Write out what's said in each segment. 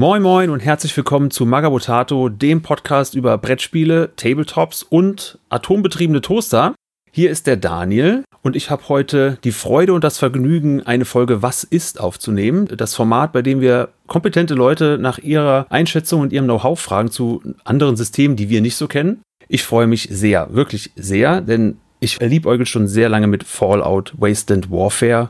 Moin Moin und herzlich willkommen zu Magabotato, dem Podcast über Brettspiele, Tabletops und atombetriebene Toaster. Hier ist der Daniel und ich habe heute die Freude und das Vergnügen, eine Folge Was ist aufzunehmen. Das Format, bei dem wir kompetente Leute nach ihrer Einschätzung und ihrem Know-how fragen zu anderen Systemen, die wir nicht so kennen. Ich freue mich sehr, wirklich sehr, denn ich liebäugel schon sehr lange mit Fallout, Wasteland Warfare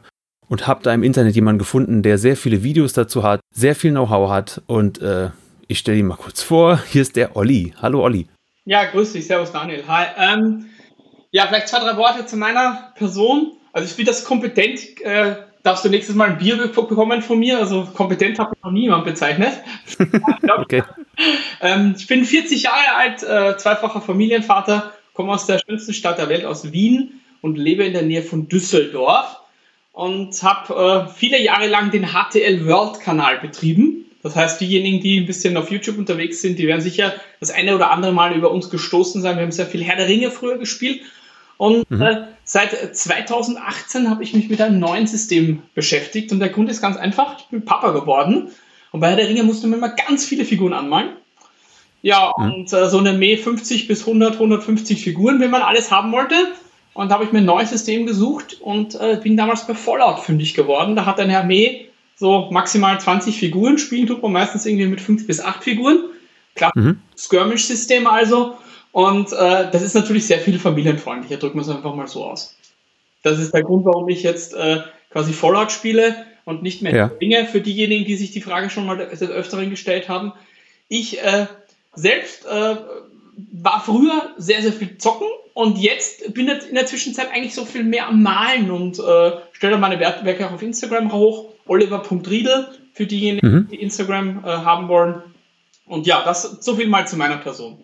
und habe da im Internet jemanden gefunden, der sehr viele Videos dazu hat, sehr viel Know-how hat und äh, ich stelle ihn mal kurz vor. Hier ist der Olli. Hallo Olli. Ja, grüß dich. Servus Daniel. Hi. Ähm, ja, vielleicht zwei, drei Worte zu meiner Person. Also ich bin das kompetent. Äh, darfst du nächstes Mal ein Bier bekommen von mir? Also kompetent habe ich noch niemand bezeichnet. okay. ähm, ich bin 40 Jahre alt, äh, zweifacher Familienvater, komme aus der schönsten Stadt der Welt, aus Wien und lebe in der Nähe von Düsseldorf und habe äh, viele Jahre lang den HTL World Kanal betrieben. Das heißt, diejenigen, die ein bisschen auf YouTube unterwegs sind, die werden sicher das eine oder andere Mal über uns gestoßen sein. Wir haben sehr viel Herr der Ringe früher gespielt. Und mhm. äh, seit 2018 habe ich mich mit einem neuen System beschäftigt. Und der Grund ist ganz einfach, ich bin Papa geworden. Und bei Herr der Ringe musste man immer ganz viele Figuren anmalen. Ja, mhm. und äh, so eine Armee 50 bis 100, 150 Figuren, wenn man alles haben wollte. Und da habe ich mir ein neues System gesucht und äh, bin damals bei Fallout fündig geworden. Da hat eine Armee so maximal 20 Figuren. Spielen tut man meistens irgendwie mit 5 bis 8 Figuren. Klar, mhm. Skirmish-System also. Und äh, das ist natürlich sehr viel familienfreundlicher, drücken wir es einfach mal so aus. Das ist der Grund, warum ich jetzt äh, quasi Fallout spiele und nicht mehr ja. Dinge für diejenigen, die sich die Frage schon mal des Öfteren gestellt haben. Ich äh, selbst äh, war früher sehr, sehr viel zocken und jetzt bin ich in der Zwischenzeit eigentlich so viel mehr am Malen und äh, stelle meine Werke auch auf Instagram hoch. Oliver.riedel für diejenigen, mhm. die Instagram äh, haben wollen. Und ja, das so viel mal zu meiner Person.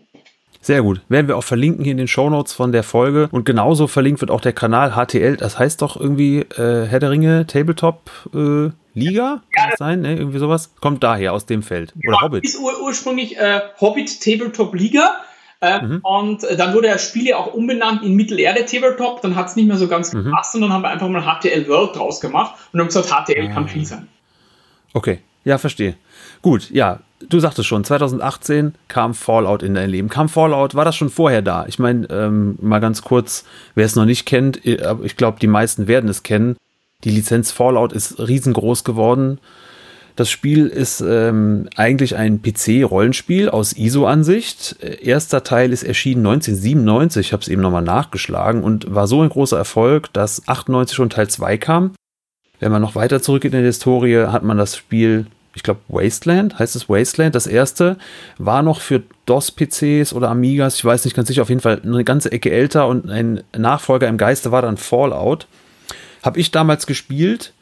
Sehr gut. Werden wir auch verlinken hier in den Shownotes von der Folge. Und genauso verlinkt wird auch der Kanal HTL. Das heißt doch irgendwie äh, Herr der Ringe Tabletop äh, Liga? Kann das sein? Ne? Irgendwie sowas? Kommt daher aus dem Feld. Oder ja, Hobbit. Ist ur ursprünglich äh, Hobbit Tabletop Liga. Äh, mhm. Und dann wurde das Spiel ja auch umbenannt in Mittelerde Tabletop, dann hat es nicht mehr so ganz mhm. gepasst und dann haben wir einfach mal HTL World draus gemacht und haben gesagt, HTL ah. kann viel sein. Okay, ja, verstehe. Gut, ja, du sagtest schon, 2018 kam Fallout in dein Leben. Kam Fallout, war das schon vorher da? Ich meine, ähm, mal ganz kurz, wer es noch nicht kennt, äh, ich glaube, die meisten werden es kennen. Die Lizenz Fallout ist riesengroß geworden. Das Spiel ist ähm, eigentlich ein PC-Rollenspiel aus ISO-Ansicht. Erster Teil ist erschienen 1997, ich habe es eben nochmal nachgeschlagen und war so ein großer Erfolg, dass 98 schon Teil 2 kam. Wenn man noch weiter zurückgeht in der Historie, hat man das Spiel, ich glaube Wasteland, heißt es Wasteland, das erste, war noch für DOS-PCs oder Amigas, ich weiß nicht ganz sicher, auf jeden Fall eine ganze Ecke älter und ein Nachfolger im Geiste war dann Fallout. Habe ich damals gespielt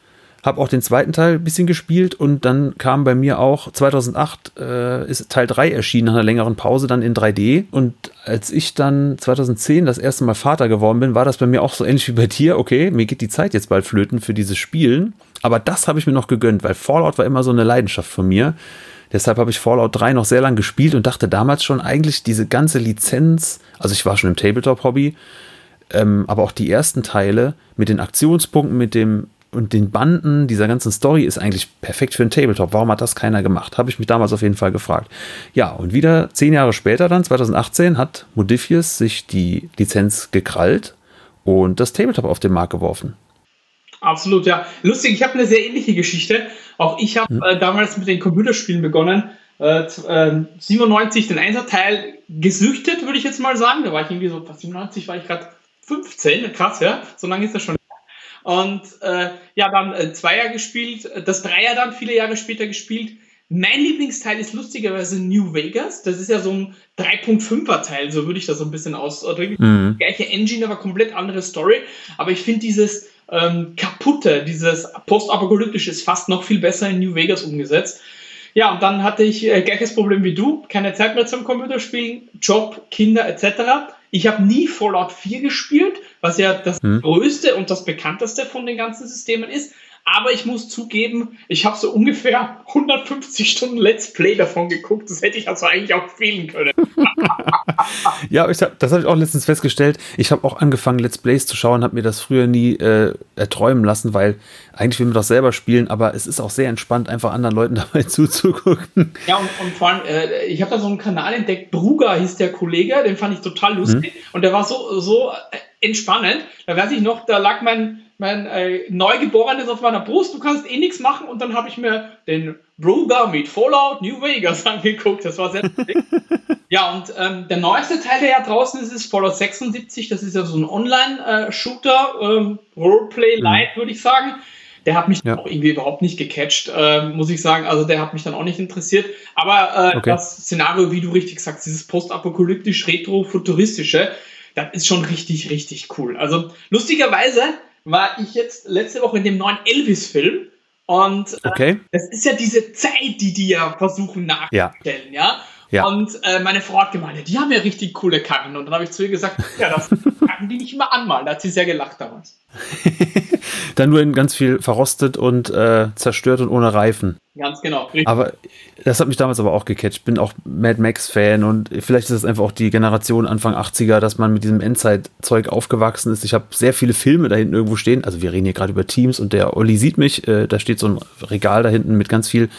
habe auch den zweiten Teil ein bisschen gespielt und dann kam bei mir auch 2008 äh, ist Teil 3 erschienen nach einer längeren Pause dann in 3D und als ich dann 2010 das erste Mal Vater geworden bin, war das bei mir auch so ähnlich wie bei dir. Okay, mir geht die Zeit jetzt bald flöten für dieses Spielen, aber das habe ich mir noch gegönnt, weil Fallout war immer so eine Leidenschaft von mir. Deshalb habe ich Fallout 3 noch sehr lange gespielt und dachte damals schon eigentlich diese ganze Lizenz, also ich war schon im Tabletop-Hobby, ähm, aber auch die ersten Teile mit den Aktionspunkten, mit dem und den Banden dieser ganzen Story ist eigentlich perfekt für einen Tabletop. Warum hat das keiner gemacht? Habe ich mich damals auf jeden Fall gefragt. Ja, und wieder zehn Jahre später, dann 2018, hat Modifius sich die Lizenz gekrallt und das Tabletop auf den Markt geworfen. Absolut, ja. Lustig, ich habe eine sehr ähnliche Geschichte. Auch ich habe hm. äh, damals mit den Computerspielen begonnen. Äh, 97 äh, den Einser-Teil gesüchtet, würde ich jetzt mal sagen. Da war ich irgendwie so, 97 war ich gerade 15, krass, ja. So lange ist das schon und äh, ja, dann äh, Zweier gespielt, das Dreier dann viele Jahre später gespielt. Mein Lieblingsteil ist lustigerweise New Vegas. Das ist ja so ein 3.5er Teil, so würde ich das so ein bisschen ausdrücken. Mhm. Gleiche Engine, aber komplett andere Story. Aber ich finde dieses ähm, kaputte, dieses postapokalyptische ist fast noch viel besser in New Vegas umgesetzt. Ja, und dann hatte ich äh, gleiches Problem wie du, keine Zeit mehr zum Computerspielen, Job, Kinder etc. Ich habe nie Fallout 4 gespielt, was ja das hm. größte und das bekannteste von den ganzen Systemen ist. Aber ich muss zugeben, ich habe so ungefähr 150 Stunden Let's Play davon geguckt. Das hätte ich also eigentlich auch fehlen können. ja, ich hab, das habe ich auch letztens festgestellt. Ich habe auch angefangen, Let's Plays zu schauen, habe mir das früher nie äh, erträumen lassen, weil eigentlich will man doch selber spielen, aber es ist auch sehr entspannt, einfach anderen Leuten dabei zuzugucken. Ja, und, und vor allem, äh, ich habe da so einen Kanal entdeckt, Bruger hieß der Kollege, den fand ich total lustig mhm. und der war so, so äh, entspannend. Da weiß ich noch, da lag mein, mein äh, Neugeborenes auf meiner Brust, du kannst eh nichts machen und dann habe ich mir den Bruger mit Fallout New Vegas angeguckt. Das war sehr lustig. ja, und ähm, der neueste Teil, der ja draußen ist, ist Fallout 76. Das ist ja so ein Online-Shooter, ähm, Roleplay mhm. Light, würde ich sagen. Der hat mich ja. auch irgendwie überhaupt nicht gecatcht, äh, muss ich sagen. Also der hat mich dann auch nicht interessiert. Aber äh, okay. das Szenario, wie du richtig sagst, dieses postapokalyptisch retro-futuristische, das ist schon richtig, richtig cool. Also lustigerweise war ich jetzt letzte Woche in dem neuen Elvis-Film. Und äh, okay. das ist ja diese Zeit, die die ja versuchen nachzustellen, ja. ja? Ja. Und äh, meine Frau hat gemeint, die haben ja richtig coole Karren. Und dann habe ich zu ihr gesagt, ja, das kann die nicht immer anmalen. Da hat sie sehr gelacht damals. dann nur in ganz viel verrostet und äh, zerstört und ohne Reifen. Ganz genau. Richtig. Aber das hat mich damals aber auch gecatcht. Bin auch Mad Max-Fan und vielleicht ist es einfach auch die Generation Anfang 80er, dass man mit diesem Endzeit-Zeug aufgewachsen ist. Ich habe sehr viele Filme da hinten irgendwo stehen. Also wir reden hier gerade über Teams und der Olli sieht mich. Äh, da steht so ein Regal da hinten mit ganz viel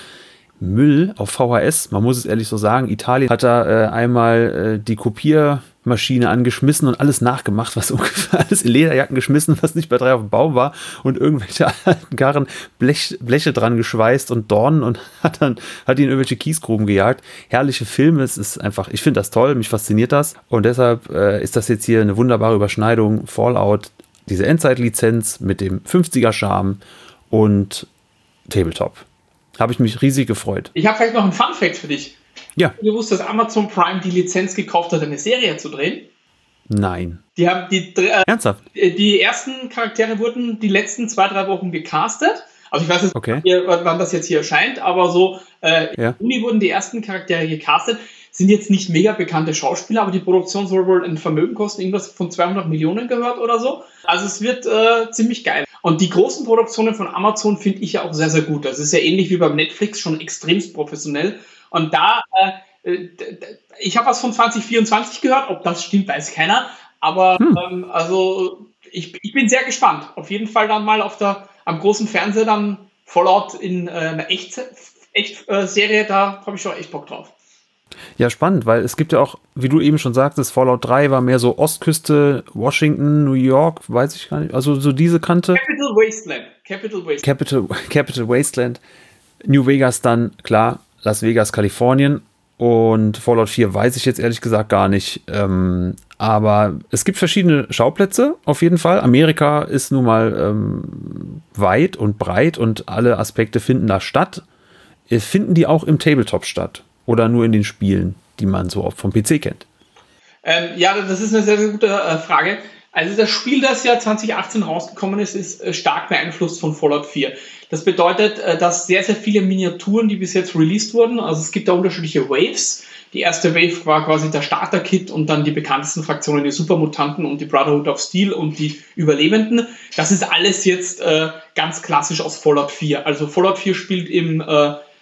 Müll auf VHS. Man muss es ehrlich so sagen. Italien hat da äh, einmal äh, die Kopiermaschine angeschmissen und alles nachgemacht, was ungefähr alles in Lederjacken geschmissen, was nicht bei drei auf dem Baum war und irgendwelche alten Karren Blech, Bleche dran geschweißt und Dornen und hat dann hat ihn in irgendwelche Kiesgruben gejagt. Herrliche Filme. Es ist einfach, ich finde das toll, mich fasziniert das und deshalb äh, ist das jetzt hier eine wunderbare Überschneidung. Fallout, diese Endzeitlizenz mit dem 50er Charme und Tabletop. Habe ich mich riesig gefreut. Ich habe vielleicht noch einen Fun Fact für dich. Ja. Du wusstest, dass Amazon Prime die Lizenz gekauft hat, eine Serie zu drehen? Nein. Die haben die äh, ernsthaft. Die ersten Charaktere wurden die letzten zwei drei Wochen gecastet. Also ich weiß nicht, okay. wann das jetzt hier erscheint, aber so äh, ja. im Juni wurden die ersten Charaktere gecastet. Sind jetzt nicht mega bekannte Schauspieler, aber die Produktion soll wohl ein Vermögen kosten, irgendwas von 200 Millionen gehört oder so. Also es wird äh, ziemlich geil. Und die großen Produktionen von Amazon finde ich ja auch sehr, sehr gut. Das ist ja ähnlich wie beim Netflix schon extremst professionell. Und da, äh, äh ich habe was von 2024 gehört, ob das stimmt, weiß keiner. Aber hm. ähm, also ich, ich bin sehr gespannt. Auf jeden Fall dann mal auf der, am großen Fernseher dann Fallout in äh, einer Echt-Serie, echt, äh, da habe ich schon echt Bock drauf. Ja, spannend, weil es gibt ja auch, wie du eben schon sagtest, Fallout 3 war mehr so Ostküste, Washington, New York, weiß ich gar nicht, also so diese Kante. Capital Wasteland. Capital Wasteland. Capital, Capital Wasteland. New Vegas dann, klar, Las Vegas, Kalifornien. Und Fallout 4 weiß ich jetzt ehrlich gesagt gar nicht. Ähm, aber es gibt verschiedene Schauplätze auf jeden Fall. Amerika ist nun mal ähm, weit und breit und alle Aspekte finden da statt. Finden die auch im Tabletop statt? Oder nur in den Spielen, die man so oft vom PC kennt? Ähm, ja, das ist eine sehr, sehr gute äh, Frage. Also das Spiel, das ja 2018 rausgekommen ist, ist äh, stark beeinflusst von Fallout 4. Das bedeutet, äh, dass sehr, sehr viele Miniaturen, die bis jetzt released wurden, also es gibt da unterschiedliche Waves. Die erste Wave war quasi der Starter-Kit und dann die bekanntesten Fraktionen, die Supermutanten und die Brotherhood of Steel und die Überlebenden. Das ist alles jetzt äh, ganz klassisch aus Fallout 4. Also Fallout 4 spielt im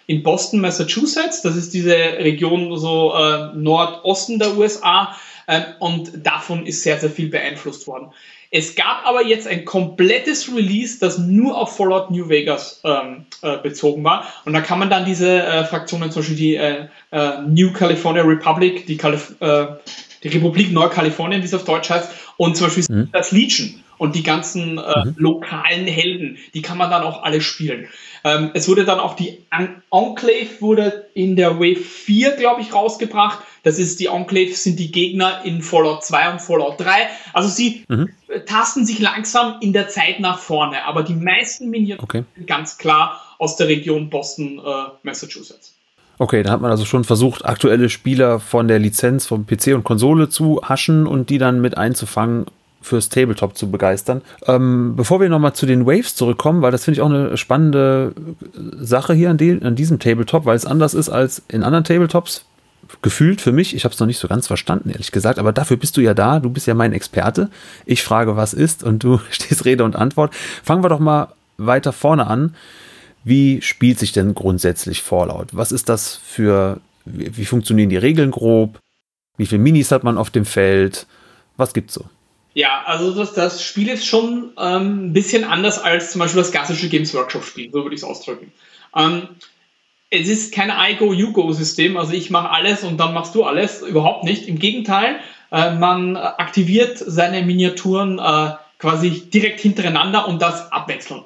in Boston, Massachusetts. Das ist diese Region so äh, Nordosten der USA. Äh, und davon ist sehr, sehr viel beeinflusst worden. Es gab aber jetzt ein komplettes Release, das nur auf Fallout New Vegas ähm, äh, bezogen war. Und da kann man dann diese äh, Fraktionen, zum Beispiel die äh, äh, New California Republic, die, Kalif die Republik Neukalifornien, wie es auf Deutsch heißt, und zum Beispiel mhm. das Legion und die ganzen äh, mhm. lokalen Helden, die kann man dann auch alle spielen. Ähm, es wurde dann auch die An Enclave wurde in der Wave 4, glaube ich, rausgebracht. Das ist die Enclave sind die Gegner in Fallout 2 und Fallout 3. Also sie mhm. tasten sich langsam in der Zeit nach vorne, aber die meisten Miniaturen okay. sind ganz klar aus der Region Boston, äh, Massachusetts. Okay, da hat man also schon versucht, aktuelle Spieler von der Lizenz vom PC und Konsole zu haschen und die dann mit einzufangen fürs Tabletop zu begeistern. Ähm, bevor wir nochmal zu den Waves zurückkommen, weil das finde ich auch eine spannende Sache hier an, die, an diesem Tabletop, weil es anders ist als in anderen Tabletops. Gefühlt für mich, ich habe es noch nicht so ganz verstanden, ehrlich gesagt, aber dafür bist du ja da, du bist ja mein Experte. Ich frage, was ist und du stehst Rede und Antwort. Fangen wir doch mal weiter vorne an. Wie spielt sich denn grundsätzlich Fallout? Was ist das für, wie, wie funktionieren die Regeln grob? Wie viele Minis hat man auf dem Feld? Was gibt's so? Ja, also das, das Spiel ist schon ähm, ein bisschen anders als zum Beispiel das klassische Games Workshop-Spiel, so würde ich es ausdrücken. Ähm, es ist kein I-Go-You-Go-System, also ich mache alles und dann machst du alles, überhaupt nicht. Im Gegenteil, äh, man aktiviert seine Miniaturen äh, quasi direkt hintereinander und das abwechselnd.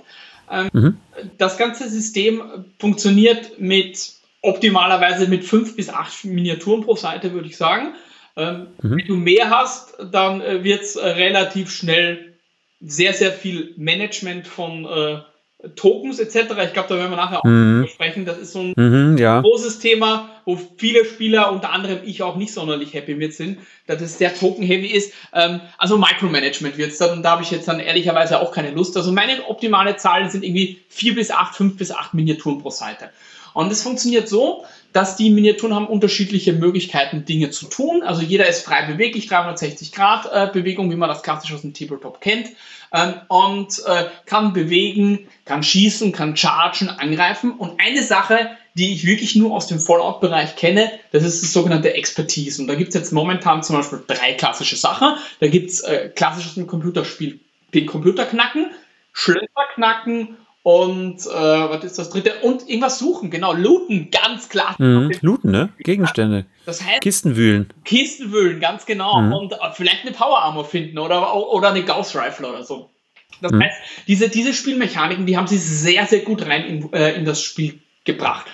Ähm, mhm. Das ganze System funktioniert mit optimalerweise mit fünf bis acht Miniaturen pro Seite, würde ich sagen. Ähm, mhm. Wenn du mehr hast, dann äh, wird es äh, relativ schnell sehr, sehr viel Management von äh, Tokens etc. Ich glaube, da werden wir nachher auch mhm. sprechen. Das ist so ein mhm, ja. großes Thema, wo viele Spieler, unter anderem ich auch nicht sonderlich happy mit sind, dass es sehr token-heavy ist. Ähm, also Micromanagement wird es dann, und da habe ich jetzt dann ehrlicherweise auch keine Lust. Also meine optimale Zahlen sind irgendwie vier bis acht, fünf bis acht Miniaturen pro Seite. Und es funktioniert so, dass die Miniaturen haben unterschiedliche Möglichkeiten, Dinge zu tun. Also jeder ist frei beweglich, 360 Grad äh, Bewegung, wie man das klassisch aus dem Tabletop kennt. Ähm, und äh, kann bewegen, kann schießen, kann chargen, angreifen. Und eine Sache, die ich wirklich nur aus dem Fallout-Bereich kenne, das ist das sogenannte Expertise. Und da gibt es jetzt momentan zum Beispiel drei klassische Sachen. Da gibt es äh, klassisch aus dem Computerspiel den Computer knacken, Schlösser knacken und äh, was ist das dritte? Und irgendwas suchen, genau. Looten, ganz klar. Mhm, looten, ne? Gegenstände. Das heißt, Kisten wühlen. Kisten wühlen, ganz genau. Mhm. Und äh, vielleicht eine Power Armor finden oder, oder eine Gauss Rifle oder so. Das mhm. heißt, diese, diese Spielmechaniken, die haben sie sehr, sehr gut rein in, äh, in das Spiel gebracht.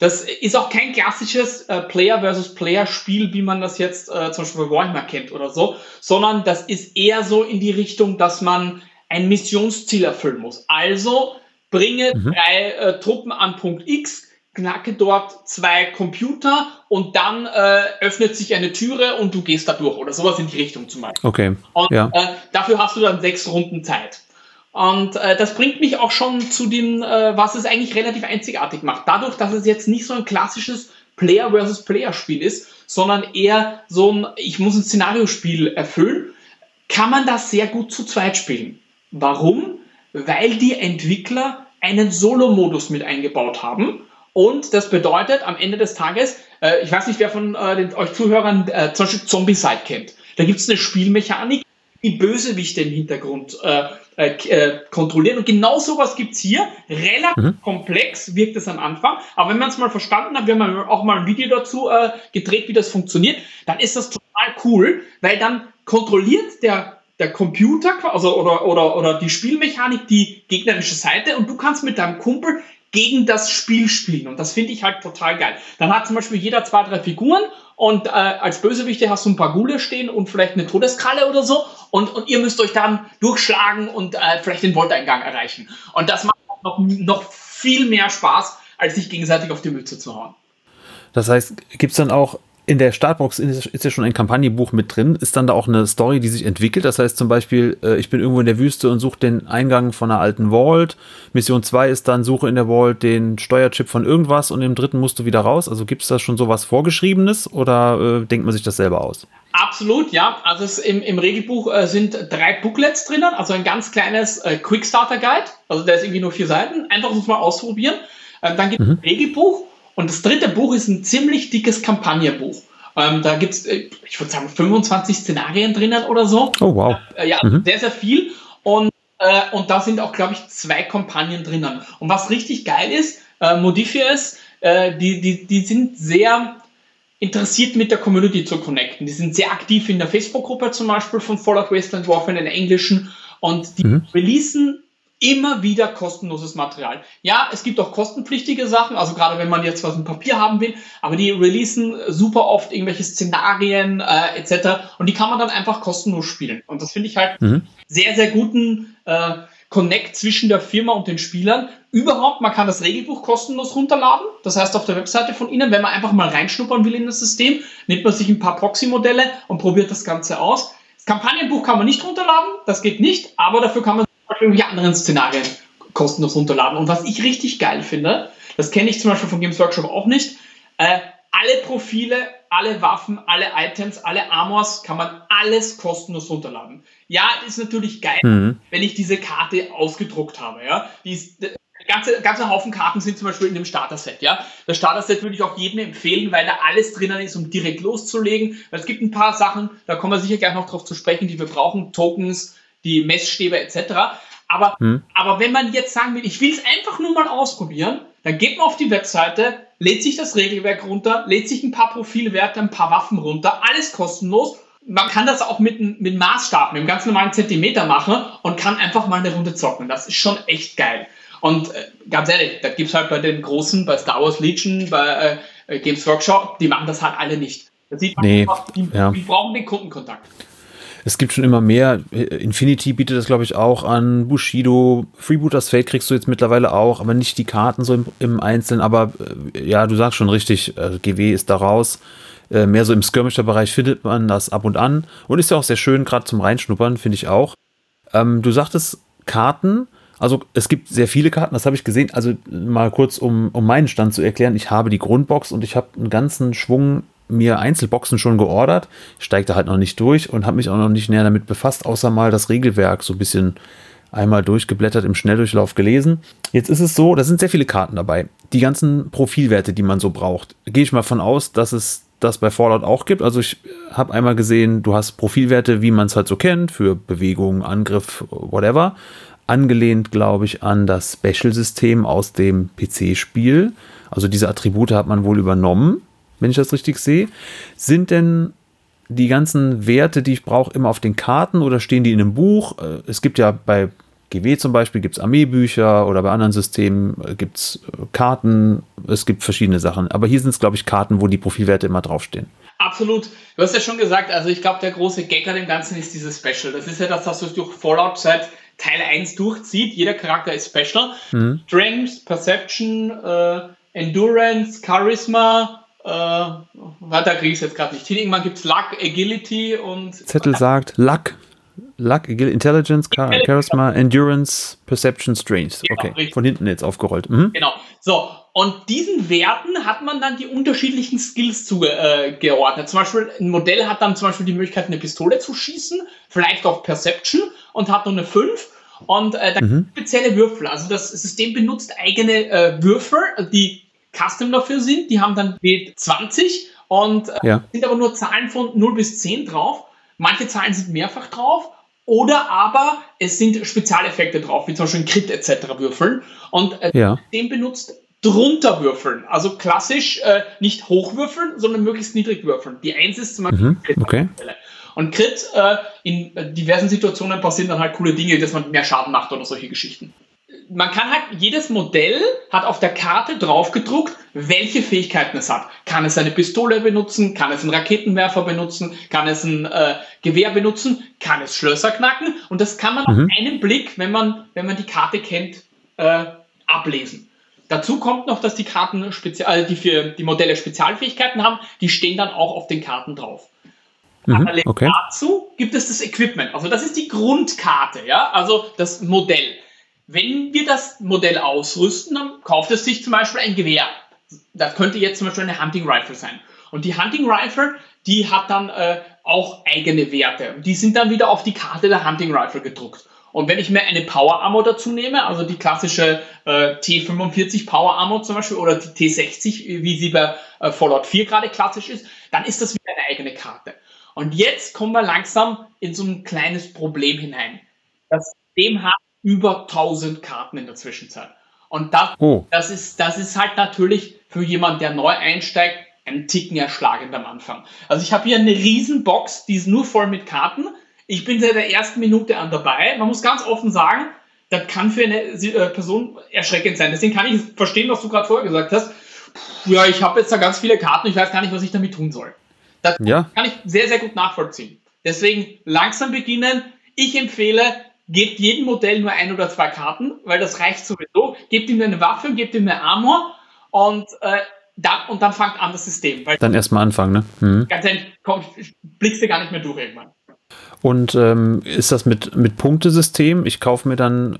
Das ist auch kein klassisches äh, Player versus Player Spiel, wie man das jetzt äh, zum Beispiel bei Warhammer kennt oder so, sondern das ist eher so in die Richtung, dass man ein Missionsziel erfüllen muss. Also bringe mhm. drei äh, Truppen an Punkt X, knacke dort zwei Computer und dann äh, öffnet sich eine Türe und du gehst da durch oder sowas in die Richtung zum Beispiel. Okay. Und ja. äh, dafür hast du dann sechs Runden Zeit. Und äh, das bringt mich auch schon zu dem, äh, was es eigentlich relativ einzigartig macht. Dadurch, dass es jetzt nicht so ein klassisches Player versus Player Spiel ist, sondern eher so ein, ich muss ein Szenariospiel erfüllen, kann man das sehr gut zu zweit spielen. Warum? Weil die Entwickler einen Solo-Modus mit eingebaut haben. Und das bedeutet am Ende des Tages, äh, ich weiß nicht, wer von äh, den, euch Zuhörern äh, zum Beispiel Zombie-Side kennt. Da gibt es eine Spielmechanik, die Bösewichte im Hintergrund äh, äh, äh, kontrollieren. Und genau sowas gibt es hier. Relativ mhm. komplex wirkt es am Anfang. Aber wenn man es mal verstanden hat, wir haben auch mal ein Video dazu gedreht, wie das funktioniert, dann ist das total cool, weil dann kontrolliert der der Computer, also oder, oder, oder die Spielmechanik die gegnerische Seite und du kannst mit deinem Kumpel gegen das Spiel spielen. Und das finde ich halt total geil. Dann hat zum Beispiel jeder zwei, drei Figuren und äh, als Bösewichte hast du ein paar Gule stehen und vielleicht eine Todeskralle oder so und, und ihr müsst euch dann durchschlagen und äh, vielleicht den Volteingang erreichen. Und das macht noch, noch viel mehr Spaß, als sich gegenseitig auf die Mütze zu hauen. Das heißt, gibt es dann auch in der Startbox ist ja schon ein Kampagnenbuch mit drin. Ist dann da auch eine Story, die sich entwickelt? Das heißt zum Beispiel, äh, ich bin irgendwo in der Wüste und suche den Eingang von einer alten Vault. Mission 2 ist dann, suche in der Vault den Steuerchip von irgendwas und im dritten musst du wieder raus. Also gibt es da schon sowas Vorgeschriebenes oder äh, denkt man sich das selber aus? Absolut, ja. Also es, im, im Regelbuch äh, sind drei Booklets drinnen, also ein ganz kleines äh, Quickstarter Guide. Also der ist irgendwie nur vier Seiten. Einfach muss mal ausprobieren. Ähm, dann gibt es mhm. ein Regelbuch und das dritte Buch ist ein ziemlich dickes Kampagnenbuch. Ähm, da gibt es, äh, ich würde sagen, 25 Szenarien drinnen oder so. Oh, wow. Äh, ja, mhm. sehr, sehr viel. Und, äh, und da sind auch, glaube ich, zwei Kampagnen drinnen. Und was richtig geil ist, äh, Modifiers, äh, die, die, die sind sehr interessiert mit der Community zu connecten. Die sind sehr aktiv in der Facebook-Gruppe zum Beispiel von Fallout Wasteland Warfare in der englischen und die mhm. releasen immer wieder kostenloses Material. Ja, es gibt auch kostenpflichtige Sachen, also gerade wenn man jetzt was im Papier haben will, aber die releasen super oft irgendwelche Szenarien äh, etc. und die kann man dann einfach kostenlos spielen. Und das finde ich halt mhm. sehr, sehr guten äh, Connect zwischen der Firma und den Spielern. Überhaupt, man kann das Regelbuch kostenlos runterladen. Das heißt, auf der Webseite von Ihnen, wenn man einfach mal reinschnuppern will in das System, nimmt man sich ein paar Proxy-Modelle und probiert das Ganze aus. Das Kampagnenbuch kann man nicht runterladen, das geht nicht, aber dafür kann man irgendwelche anderen Szenarien kostenlos runterladen. Und was ich richtig geil finde, das kenne ich zum Beispiel von Games Workshop auch nicht, äh, alle Profile, alle Waffen, alle Items, alle Armors kann man alles kostenlos runterladen. Ja, ist natürlich geil, mhm. wenn ich diese Karte ausgedruckt habe. Ja, die ist, ganze, ganze Haufen Karten sind zum Beispiel in dem Starter-Set, ja. Das Starter-Set würde ich auch jedem empfehlen, weil da alles drinnen ist, um direkt loszulegen. Es gibt ein paar Sachen, da kommen wir sicher gleich noch drauf zu sprechen, die wir brauchen, Tokens, die Messstäbe etc. Aber, hm. aber wenn man jetzt sagen will, ich will es einfach nur mal ausprobieren, dann geht man auf die Webseite, lädt sich das Regelwerk runter, lädt sich ein paar Profilwerte, ein paar Waffen runter, alles kostenlos. Man kann das auch mit, mit Maßstab, mit einem ganz normalen Zentimeter machen und kann einfach mal eine Runde zocken. Das ist schon echt geil. Und äh, ganz ehrlich, da gibt es halt bei den Großen, bei Star Wars Legion, bei äh, Games Workshop, die machen das halt alle nicht. Da sieht man nee, einfach, die, ja. die brauchen den Kundenkontakt. Es gibt schon immer mehr. Infinity bietet das, glaube ich, auch an. Bushido, Freebooters Fate kriegst du jetzt mittlerweile auch, aber nicht die Karten so im, im Einzelnen. Aber äh, ja, du sagst schon richtig, äh, GW ist da raus. Äh, mehr so im Skirmisher-Bereich findet man das ab und an. Und ist ja auch sehr schön, gerade zum Reinschnuppern, finde ich auch. Ähm, du sagtest Karten. Also es gibt sehr viele Karten, das habe ich gesehen. Also mal kurz, um, um meinen Stand zu erklären. Ich habe die Grundbox und ich habe einen ganzen Schwung mir Einzelboxen schon geordert, steige da halt noch nicht durch und habe mich auch noch nicht näher damit befasst, außer mal das Regelwerk so ein bisschen einmal durchgeblättert im Schnelldurchlauf gelesen. Jetzt ist es so, da sind sehr viele Karten dabei. Die ganzen Profilwerte, die man so braucht, gehe ich mal von aus, dass es das bei Fallout auch gibt. Also ich habe einmal gesehen, du hast Profilwerte, wie man es halt so kennt, für Bewegung, Angriff, whatever. Angelehnt, glaube ich, an das Special-System aus dem PC-Spiel. Also diese Attribute hat man wohl übernommen wenn ich das richtig sehe. Sind denn die ganzen Werte, die ich brauche, immer auf den Karten oder stehen die in einem Buch? Äh, es gibt ja bei GW zum Beispiel gibt es Armeebücher oder bei anderen Systemen äh, gibt es äh, Karten. Es gibt verschiedene Sachen. Aber hier sind es, glaube ich, Karten, wo die Profilwerte immer draufstehen. Absolut. Du hast ja schon gesagt, also ich glaube, der große Gag an dem Ganzen ist dieses Special. Das ist ja das, was durch Fallout seit Teil 1 durchzieht. Jeder Charakter ist Special. Mhm. Strength, Perception, äh, Endurance, Charisma, weiter kriege ich es jetzt gerade nicht hin. Irgendwann gibt es Luck, Agility und. Zettel sagt Luck. Luck, Intelligence, Charisma, Endurance, Perception, Strength. Genau, okay, richtig. von hinten jetzt aufgerollt. Mhm. Genau. So, und diesen Werten hat man dann die unterschiedlichen Skills zugeordnet. Äh, zum Beispiel, ein Modell hat dann zum Beispiel die Möglichkeit, eine Pistole zu schießen, vielleicht auf Perception und hat nur eine 5. Und äh, da mhm. gibt es spezielle Würfel. Also das System benutzt eigene äh, Würfel, die Custom dafür sind. Die haben dann W20 und äh, ja. sind aber nur Zahlen von 0 bis 10 drauf. Manche Zahlen sind mehrfach drauf. Oder aber es sind Spezialeffekte drauf, wie zum Beispiel ein Crit etc. würfeln. Und äh, ja. den benutzt drunter würfeln. Also klassisch äh, nicht hochwürfeln, sondern möglichst niedrig würfeln. Die 1 ist zum Beispiel mhm, okay. Und Crit, äh, in diversen Situationen passieren dann halt coole Dinge, dass man mehr Schaden macht oder solche Geschichten man kann halt, jedes Modell hat auf der Karte drauf gedruckt, welche Fähigkeiten es hat. Kann es eine Pistole benutzen? Kann es einen Raketenwerfer benutzen? Kann es ein äh, Gewehr benutzen? Kann es Schlösser knacken? Und das kann man mhm. auf einen Blick, wenn man, wenn man die Karte kennt, äh, ablesen. Dazu kommt noch, dass die Karten spezial, äh, die für die Modelle Spezialfähigkeiten haben, die stehen dann auch auf den Karten drauf. Mhm, okay. dazu gibt es das Equipment. Also das ist die Grundkarte, ja, also das Modell. Wenn wir das Modell ausrüsten, dann kauft es sich zum Beispiel ein Gewehr. Das könnte jetzt zum Beispiel eine Hunting Rifle sein. Und die Hunting Rifle, die hat dann äh, auch eigene Werte. Die sind dann wieder auf die Karte der Hunting Rifle gedruckt. Und wenn ich mir eine Power Armor dazu nehme, also die klassische äh, T45 Power Armor zum Beispiel oder die T60, wie sie bei äh, Fallout 4 gerade klassisch ist, dann ist das wieder eine eigene Karte. Und jetzt kommen wir langsam in so ein kleines Problem hinein. Das System hat über 1000 Karten in der Zwischenzeit. Und das, oh. das, ist, das ist halt natürlich für jemanden, der neu einsteigt, ein Ticken erschlagend am Anfang. Also ich habe hier eine riesen Box, die ist nur voll mit Karten. Ich bin seit der ersten Minute an dabei. Man muss ganz offen sagen, das kann für eine äh, Person erschreckend sein. Deswegen kann ich verstehen, was du gerade vorher gesagt hast. Ja, ich habe jetzt da ganz viele Karten, ich weiß gar nicht, was ich damit tun soll. Das ja. kann ich sehr, sehr gut nachvollziehen. Deswegen langsam beginnen. Ich empfehle, gebt jedem Modell nur ein oder zwei Karten, weil das reicht sowieso. Gebt ihm eine Waffe, gebt ihm eine Armor und, äh, dann, und dann fangt an das System. dann erstmal anfangen, ne? Mhm. Ganz ehrlich, komm, blickst du gar nicht mehr durch irgendwann. Und ähm, ist das mit, mit Punktesystem? Ich kaufe mir dann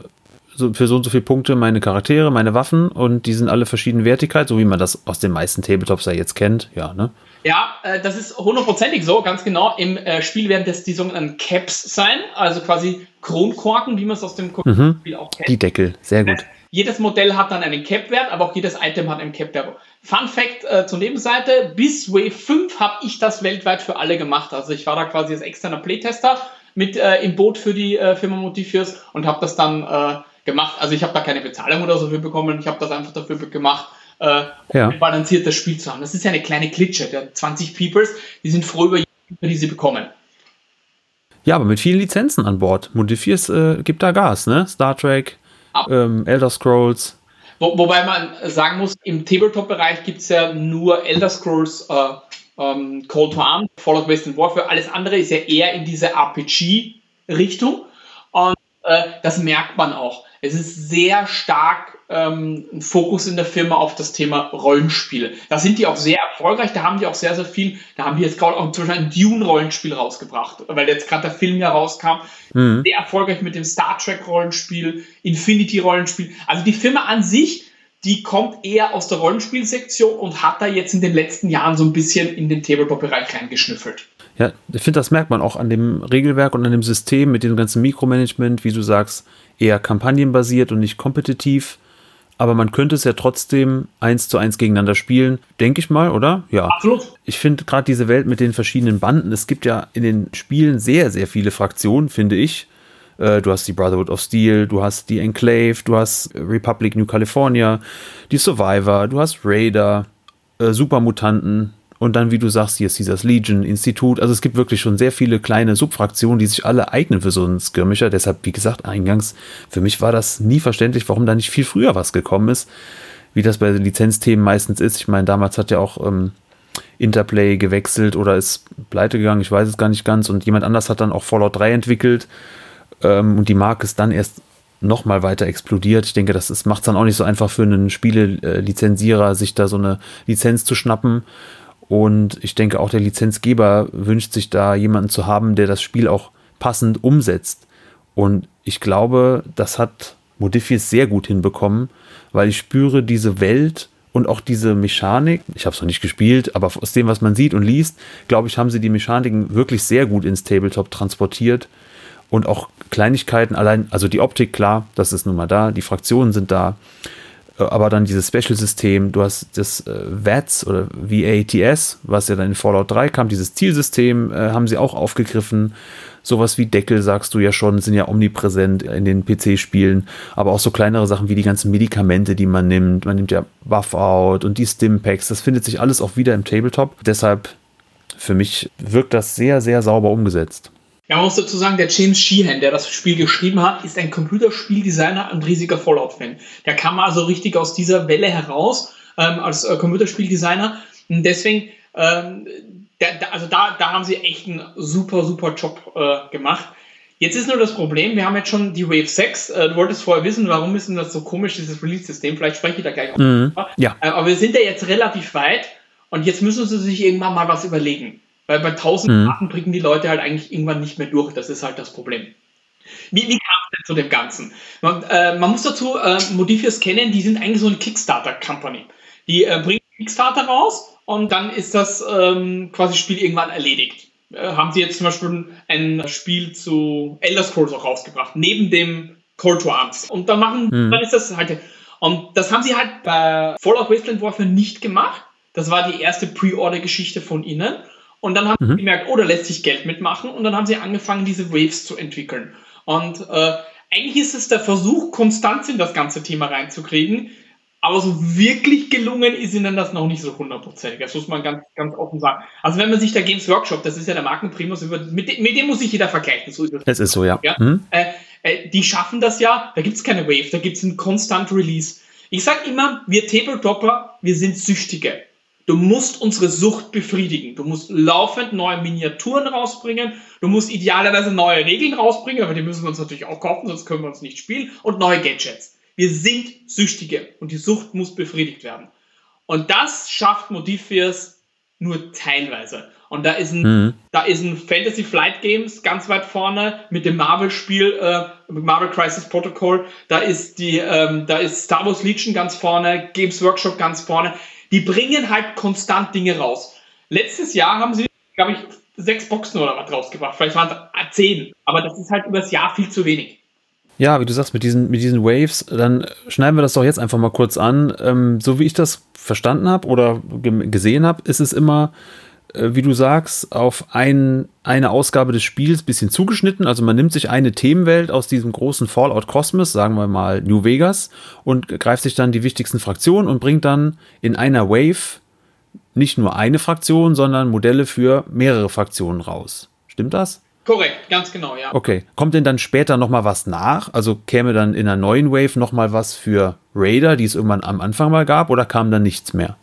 so für so und so viele Punkte meine Charaktere, meine Waffen und die sind alle verschiedenen Wertigkeit, so wie man das aus den meisten Tabletops ja jetzt kennt, ja, ne? Ja, äh, das ist hundertprozentig so, ganz genau. Im äh, Spiel werden das die sogenannten Caps sein, also quasi Kronkorken, wie man es aus dem mhm. Spiel auch kennt. Die Deckel, sehr gut. Jedes Modell hat dann einen Cap-Wert, aber auch jedes Item hat einen Cap-Wert. Fun Fact äh, zur Nebenseite, bis Wave 5 habe ich das weltweit für alle gemacht. Also ich war da quasi als externer Playtester mit äh, im Boot für die äh, Firma Motiviers und habe das dann äh, gemacht. Also ich habe da keine Bezahlung oder so für bekommen, ich habe das einfach dafür gemacht, äh, ja. ein balanciertes Spiel zu haben. Das ist ja eine kleine Klitsche, der 20 Peepers, die sind froh über die sie bekommen. Ja, aber mit vielen Lizenzen an Bord. Modifiers äh, gibt da Gas, ne? Star Trek, ähm, Elder Scrolls. Wo, wobei man sagen muss, im Tabletop-Bereich gibt es ja nur Elder Scrolls, äh, ähm, Call to Arms, Fallout Western Warfare. Alles andere ist ja eher in diese RPG-Richtung. Und äh, das merkt man auch. Es ist sehr stark ähm, ein Fokus in der Firma auf das Thema Rollenspiele. Da sind die auch sehr erfolgreich, da haben die auch sehr, sehr viel, da haben die jetzt gerade auch zum Beispiel ein Dune-Rollenspiel rausgebracht, weil jetzt gerade der Film ja rauskam. Mhm. Sehr erfolgreich mit dem Star Trek-Rollenspiel, Infinity-Rollenspiel. Also die Firma an sich, die kommt eher aus der Rollenspielsektion und hat da jetzt in den letzten Jahren so ein bisschen in den Tabletop-Bereich reingeschnüffelt. Ja, ich finde, das merkt man auch an dem Regelwerk und an dem System mit dem ganzen Mikromanagement, wie du sagst, eher kampagnenbasiert und nicht kompetitiv. Aber man könnte es ja trotzdem eins zu eins gegeneinander spielen, denke ich mal, oder? Ja. Absolut. Ich finde gerade diese Welt mit den verschiedenen Banden, es gibt ja in den Spielen sehr, sehr viele Fraktionen, finde ich. Äh, du hast die Brotherhood of Steel, du hast die Enclave, du hast Republic New California, die Survivor, du hast Raider, äh, Supermutanten, und dann, wie du sagst, hier ist dieses Legion-Institut. Also es gibt wirklich schon sehr viele kleine Subfraktionen, die sich alle eignen für so einen Skirmisher. Deshalb, wie gesagt, eingangs, für mich war das nie verständlich, warum da nicht viel früher was gekommen ist. Wie das bei Lizenzthemen meistens ist. Ich meine, damals hat ja auch ähm, Interplay gewechselt oder ist pleite gegangen, ich weiß es gar nicht ganz. Und jemand anders hat dann auch Fallout 3 entwickelt. Ähm, und die Marke ist dann erst noch mal weiter explodiert. Ich denke, das macht es dann auch nicht so einfach für einen Spiele-Lizenzierer, sich da so eine Lizenz zu schnappen. Und ich denke, auch der Lizenzgeber wünscht sich da jemanden zu haben, der das Spiel auch passend umsetzt. Und ich glaube, das hat Modifius sehr gut hinbekommen, weil ich spüre diese Welt und auch diese Mechanik. Ich habe es noch nicht gespielt, aber aus dem, was man sieht und liest, glaube ich, haben sie die Mechaniken wirklich sehr gut ins Tabletop transportiert. Und auch Kleinigkeiten, allein, also die Optik, klar, das ist nun mal da, die Fraktionen sind da. Äh, aber dann dieses Special-System, du hast das äh, VATS oder VATS, was ja dann in Fallout 3 kam, dieses Zielsystem äh, haben sie auch aufgegriffen. Sowas wie Deckel, sagst du ja schon, sind ja omnipräsent in den PC-Spielen, aber auch so kleinere Sachen wie die ganzen Medikamente, die man nimmt. Man nimmt ja Buff-Out und die Stimpacks, das findet sich alles auch wieder im Tabletop. Deshalb, für mich wirkt das sehr, sehr sauber umgesetzt. Ja, man muss dazu sagen, der James Sheehan, der das Spiel geschrieben hat, ist ein Computerspieldesigner und riesiger Fallout-Fan. Der kam also richtig aus dieser Welle heraus ähm, als äh, Computerspieldesigner. Und deswegen, ähm, der, der, also da, da haben sie echt einen super, super Job äh, gemacht. Jetzt ist nur das Problem, wir haben jetzt schon die Wave 6. Äh, du wolltest vorher wissen, warum ist denn das so komisch, dieses Release-System? Vielleicht spreche ich da gleich auch. Mhm, ja. Äh, aber wir sind ja jetzt relativ weit und jetzt müssen sie sich irgendwann mal was überlegen. Weil bei 1000 mhm. Karten bringen die Leute halt eigentlich irgendwann nicht mehr durch. Das ist halt das Problem. Wie, wie kam es denn zu dem Ganzen? Man, äh, man muss dazu äh, Modifiers kennen, die sind eigentlich so eine Kickstarter-Company. Die äh, bringen Kickstarter raus und dann ist das ähm, quasi Spiel irgendwann erledigt. Äh, haben sie jetzt zum Beispiel ein Spiel zu Elder Scrolls auch rausgebracht, neben dem Call to Arms. Und dann machen, mhm. dann ist das halt. Und das haben sie halt bei Fallout Wasteland Warfare nicht gemacht. Das war die erste Pre-Order-Geschichte von ihnen. Und dann haben mhm. sie gemerkt, oh, da lässt sich Geld mitmachen. Und dann haben sie angefangen, diese Waves zu entwickeln. Und äh, eigentlich ist es der Versuch, Konstanz in das ganze Thema reinzukriegen. Aber so wirklich gelungen ist ihnen das noch nicht so hundertprozentig. Das muss man ganz, ganz offen sagen. Also wenn man sich der Games Workshop, das ist ja der Markenprimus, mit, mit dem muss sich jeder vergleichen. So ist es. ist so, ja. ja? Mhm. Äh, äh, die schaffen das ja, da gibt es keine Wave, da gibt es einen Constant Release. Ich sage immer, wir Tabletopper, wir sind Süchtige. Du musst unsere Sucht befriedigen. Du musst laufend neue Miniaturen rausbringen. Du musst idealerweise neue Regeln rausbringen, aber die müssen wir uns natürlich auch kaufen, sonst können wir uns nicht spielen. Und neue Gadgets. Wir sind Süchtige und die Sucht muss befriedigt werden. Und das schafft Modifiers nur teilweise. Und da ist ein, mhm. da ist ein Fantasy Flight Games ganz weit vorne mit dem Marvel-Spiel, äh, Marvel Crisis Protocol. Da ist die, ähm, da ist Star Wars Legion ganz vorne, Games Workshop ganz vorne die bringen halt konstant Dinge raus. Letztes Jahr haben sie, glaube ich, sechs Boxen oder was rausgebracht. Vielleicht waren es zehn. Aber das ist halt übers Jahr viel zu wenig. Ja, wie du sagst, mit diesen, mit diesen Waves, dann schneiden wir das doch jetzt einfach mal kurz an. Ähm, so wie ich das verstanden habe oder gesehen habe, ist es immer, wie du sagst, auf ein, eine Ausgabe des Spiels bisschen zugeschnitten. Also man nimmt sich eine Themenwelt aus diesem großen Fallout Cosmos, sagen wir mal New Vegas, und greift sich dann die wichtigsten Fraktionen und bringt dann in einer Wave nicht nur eine Fraktion, sondern Modelle für mehrere Fraktionen raus. Stimmt das? Korrekt, ganz genau, ja. Okay. Kommt denn dann später nochmal was nach? Also käme dann in einer neuen Wave nochmal was für Raider, die es irgendwann am Anfang mal gab, oder kam dann nichts mehr?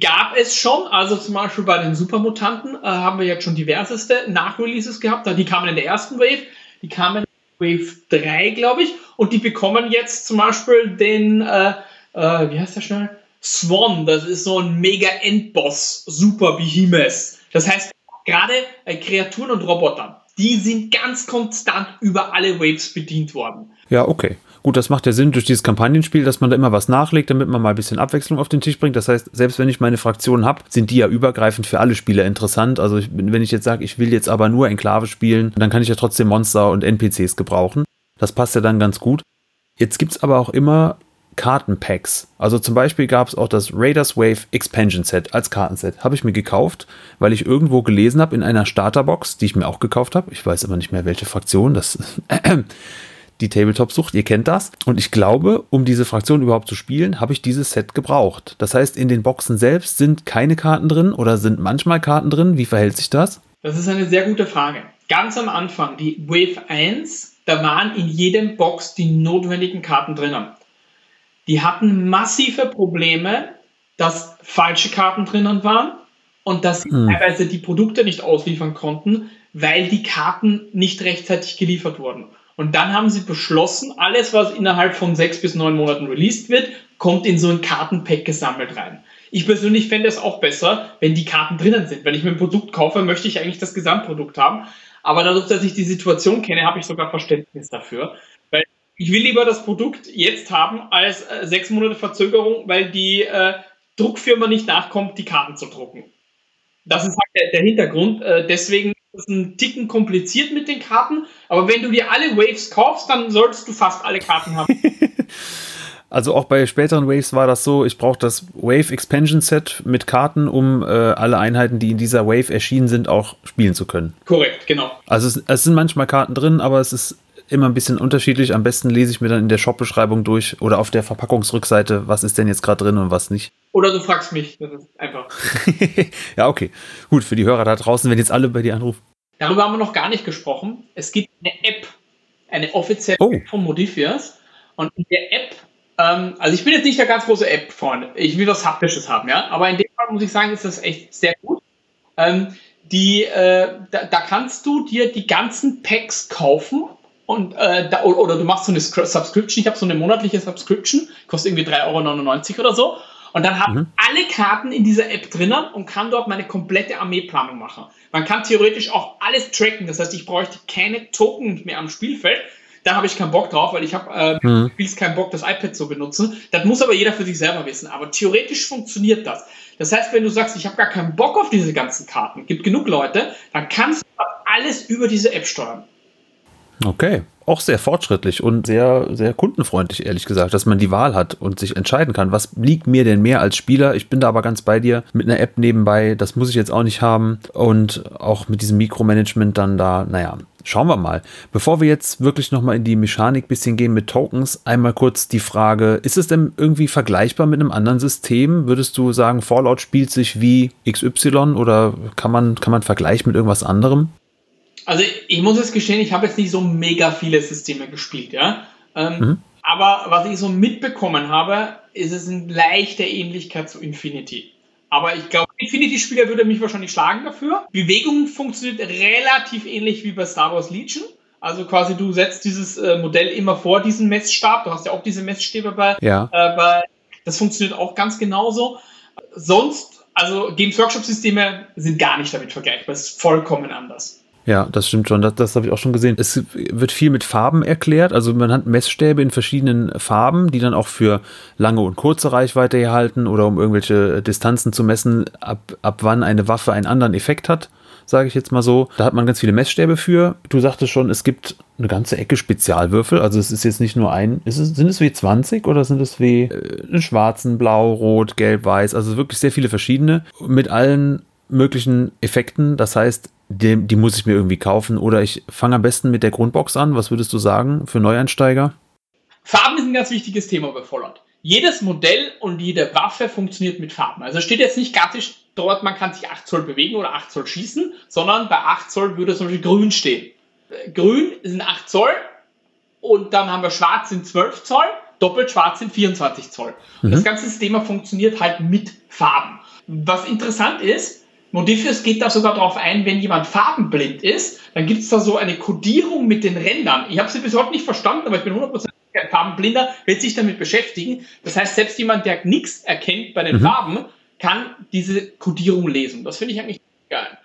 Gab es schon, also zum Beispiel bei den Supermutanten äh, haben wir jetzt schon diverseste Nachreleases gehabt. Die kamen in der ersten Wave, die kamen in Wave 3, glaube ich, und die bekommen jetzt zum Beispiel den, äh, äh, wie heißt der schnell? Swan, das ist so ein mega Endboss, Super Behemoth. Das heißt, gerade äh, Kreaturen und Roboter, die sind ganz konstant über alle Waves bedient worden. Ja, okay. Gut, das macht ja Sinn durch dieses Kampagnenspiel, dass man da immer was nachlegt, damit man mal ein bisschen Abwechslung auf den Tisch bringt. Das heißt, selbst wenn ich meine Fraktionen habe, sind die ja übergreifend für alle Spieler interessant. Also ich, wenn ich jetzt sage, ich will jetzt aber nur Enklave spielen, dann kann ich ja trotzdem Monster und NPCs gebrauchen. Das passt ja dann ganz gut. Jetzt gibt es aber auch immer Kartenpacks. Also zum Beispiel gab es auch das Raiders Wave Expansion Set als Kartenset. Habe ich mir gekauft, weil ich irgendwo gelesen habe in einer Starterbox, die ich mir auch gekauft habe. Ich weiß aber nicht mehr, welche Fraktion. Das die Tabletop-Sucht, ihr kennt das. Und ich glaube, um diese Fraktion überhaupt zu spielen, habe ich dieses Set gebraucht. Das heißt, in den Boxen selbst sind keine Karten drin oder sind manchmal Karten drin. Wie verhält sich das? Das ist eine sehr gute Frage. Ganz am Anfang, die Wave 1, da waren in jedem Box die notwendigen Karten drinnen die hatten massive Probleme, dass falsche Karten drinnen waren und dass sie hm. teilweise die Produkte nicht ausliefern konnten, weil die Karten nicht rechtzeitig geliefert wurden. Und dann haben sie beschlossen, alles, was innerhalb von sechs bis neun Monaten released wird, kommt in so ein Kartenpack gesammelt rein. Ich persönlich fände es auch besser, wenn die Karten drinnen sind. Wenn ich mir ein Produkt kaufe, möchte ich eigentlich das Gesamtprodukt haben. Aber dadurch, dass ich die Situation kenne, habe ich sogar Verständnis dafür ich will lieber das Produkt jetzt haben als äh, sechs Monate Verzögerung, weil die äh, Druckfirma nicht nachkommt, die Karten zu drucken. Das ist halt der, der Hintergrund. Äh, deswegen ist ein Ticken kompliziert mit den Karten. Aber wenn du dir alle Waves kaufst, dann solltest du fast alle Karten haben. Also auch bei späteren Waves war das so, ich brauche das Wave Expansion Set mit Karten, um äh, alle Einheiten, die in dieser Wave erschienen sind, auch spielen zu können. Korrekt, genau. Also es, es sind manchmal Karten drin, aber es ist immer ein bisschen unterschiedlich. Am besten lese ich mir dann in der Shop-Beschreibung durch oder auf der Verpackungsrückseite, was ist denn jetzt gerade drin und was nicht. Oder du fragst mich, das ist einfach. ja, okay. Gut, für die Hörer da draußen, wenn jetzt alle bei dir anrufen. Darüber haben wir noch gar nicht gesprochen. Es gibt eine App, eine offizielle oh. App von Modifiers. Und in der App, ähm, also ich bin jetzt nicht der ganz große App-Freund. Ich will was Haptisches haben, ja. Aber in dem Fall muss ich sagen, ist das echt sehr gut. Ähm, die, äh, da, da, kannst du dir die ganzen Packs kaufen und, äh, da, oder du machst so eine Subscription, ich habe so eine monatliche Subscription, kostet irgendwie 3,99 Euro oder so. Und dann habe mhm. alle Karten in dieser App drinnen und kann dort meine komplette Armeeplanung machen. Man kann theoretisch auch alles tracken, das heißt, ich bräuchte keine Token mehr am Spielfeld. Da habe ich keinen Bock drauf, weil ich habe äh, mhm. keinen Bock, das iPad zu benutzen. Das muss aber jeder für sich selber wissen. Aber theoretisch funktioniert das. Das heißt, wenn du sagst, ich habe gar keinen Bock auf diese ganzen Karten, gibt genug Leute, dann kannst du alles über diese App steuern. Okay, auch sehr fortschrittlich und sehr, sehr kundenfreundlich, ehrlich gesagt, dass man die Wahl hat und sich entscheiden kann, was liegt mir denn mehr als Spieler. Ich bin da aber ganz bei dir mit einer App nebenbei, das muss ich jetzt auch nicht haben und auch mit diesem Mikromanagement dann da, naja, Schauen wir mal. Bevor wir jetzt wirklich nochmal in die Mechanik bisschen gehen mit Tokens, einmal kurz die Frage, ist es denn irgendwie vergleichbar mit einem anderen System? Würdest du sagen, Fallout spielt sich wie XY oder kann man, kann man vergleichen mit irgendwas anderem? Also ich muss jetzt gestehen, ich habe jetzt nicht so mega viele Systeme gespielt, ja. Ähm, mhm. Aber was ich so mitbekommen habe, ist es eine leichte Ähnlichkeit zu Infinity. Aber ich glaube, Infinity-Spieler würde mich wahrscheinlich schlagen dafür. Bewegung funktioniert relativ ähnlich wie bei Star Wars Legion. Also quasi du setzt dieses äh, Modell immer vor diesen Messstab. Du hast ja auch diese Messstäbe bei, ja. äh, bei. Das funktioniert auch ganz genauso. Sonst, also Games Workshop-Systeme sind gar nicht damit vergleichbar. Es ist vollkommen anders. Ja, das stimmt schon. Das, das habe ich auch schon gesehen. Es wird viel mit Farben erklärt. Also man hat Messstäbe in verschiedenen Farben, die dann auch für lange und kurze Reichweite erhalten oder um irgendwelche Distanzen zu messen, ab, ab wann eine Waffe einen anderen Effekt hat. sage ich jetzt mal so. Da hat man ganz viele Messstäbe für. Du sagtest schon, es gibt eine ganze Ecke Spezialwürfel. Also es ist jetzt nicht nur ein, es, sind es wie 20 oder sind es wie äh, schwarzen, blau, rot, gelb, weiß? Also wirklich sehr viele verschiedene mit allen möglichen Effekten. Das heißt, die, die muss ich mir irgendwie kaufen oder ich fange am besten mit der Grundbox an. Was würdest du sagen für Neueinsteiger? Farben ist ein ganz wichtiges Thema bei Fallout. Jedes Modell und jede Waffe funktioniert mit Farben. Also steht jetzt nicht klassisch dort, man kann sich 8 Zoll bewegen oder 8 Zoll schießen, sondern bei 8 Zoll würde zum Beispiel grün stehen. Grün sind 8 Zoll und dann haben wir schwarz sind 12 Zoll, doppelt schwarz sind 24 Zoll. Mhm. das ganze System funktioniert halt mit Farben. Was interessant ist, Modifius geht da sogar darauf ein, wenn jemand farbenblind ist, dann gibt es da so eine Kodierung mit den Rändern. Ich habe sie bis heute nicht verstanden, aber ich bin 100% ein Farbenblinder, wird sich damit beschäftigen. Das heißt, selbst jemand, der nichts erkennt bei den mhm. Farben, kann diese Kodierung lesen. Das finde ich eigentlich geil.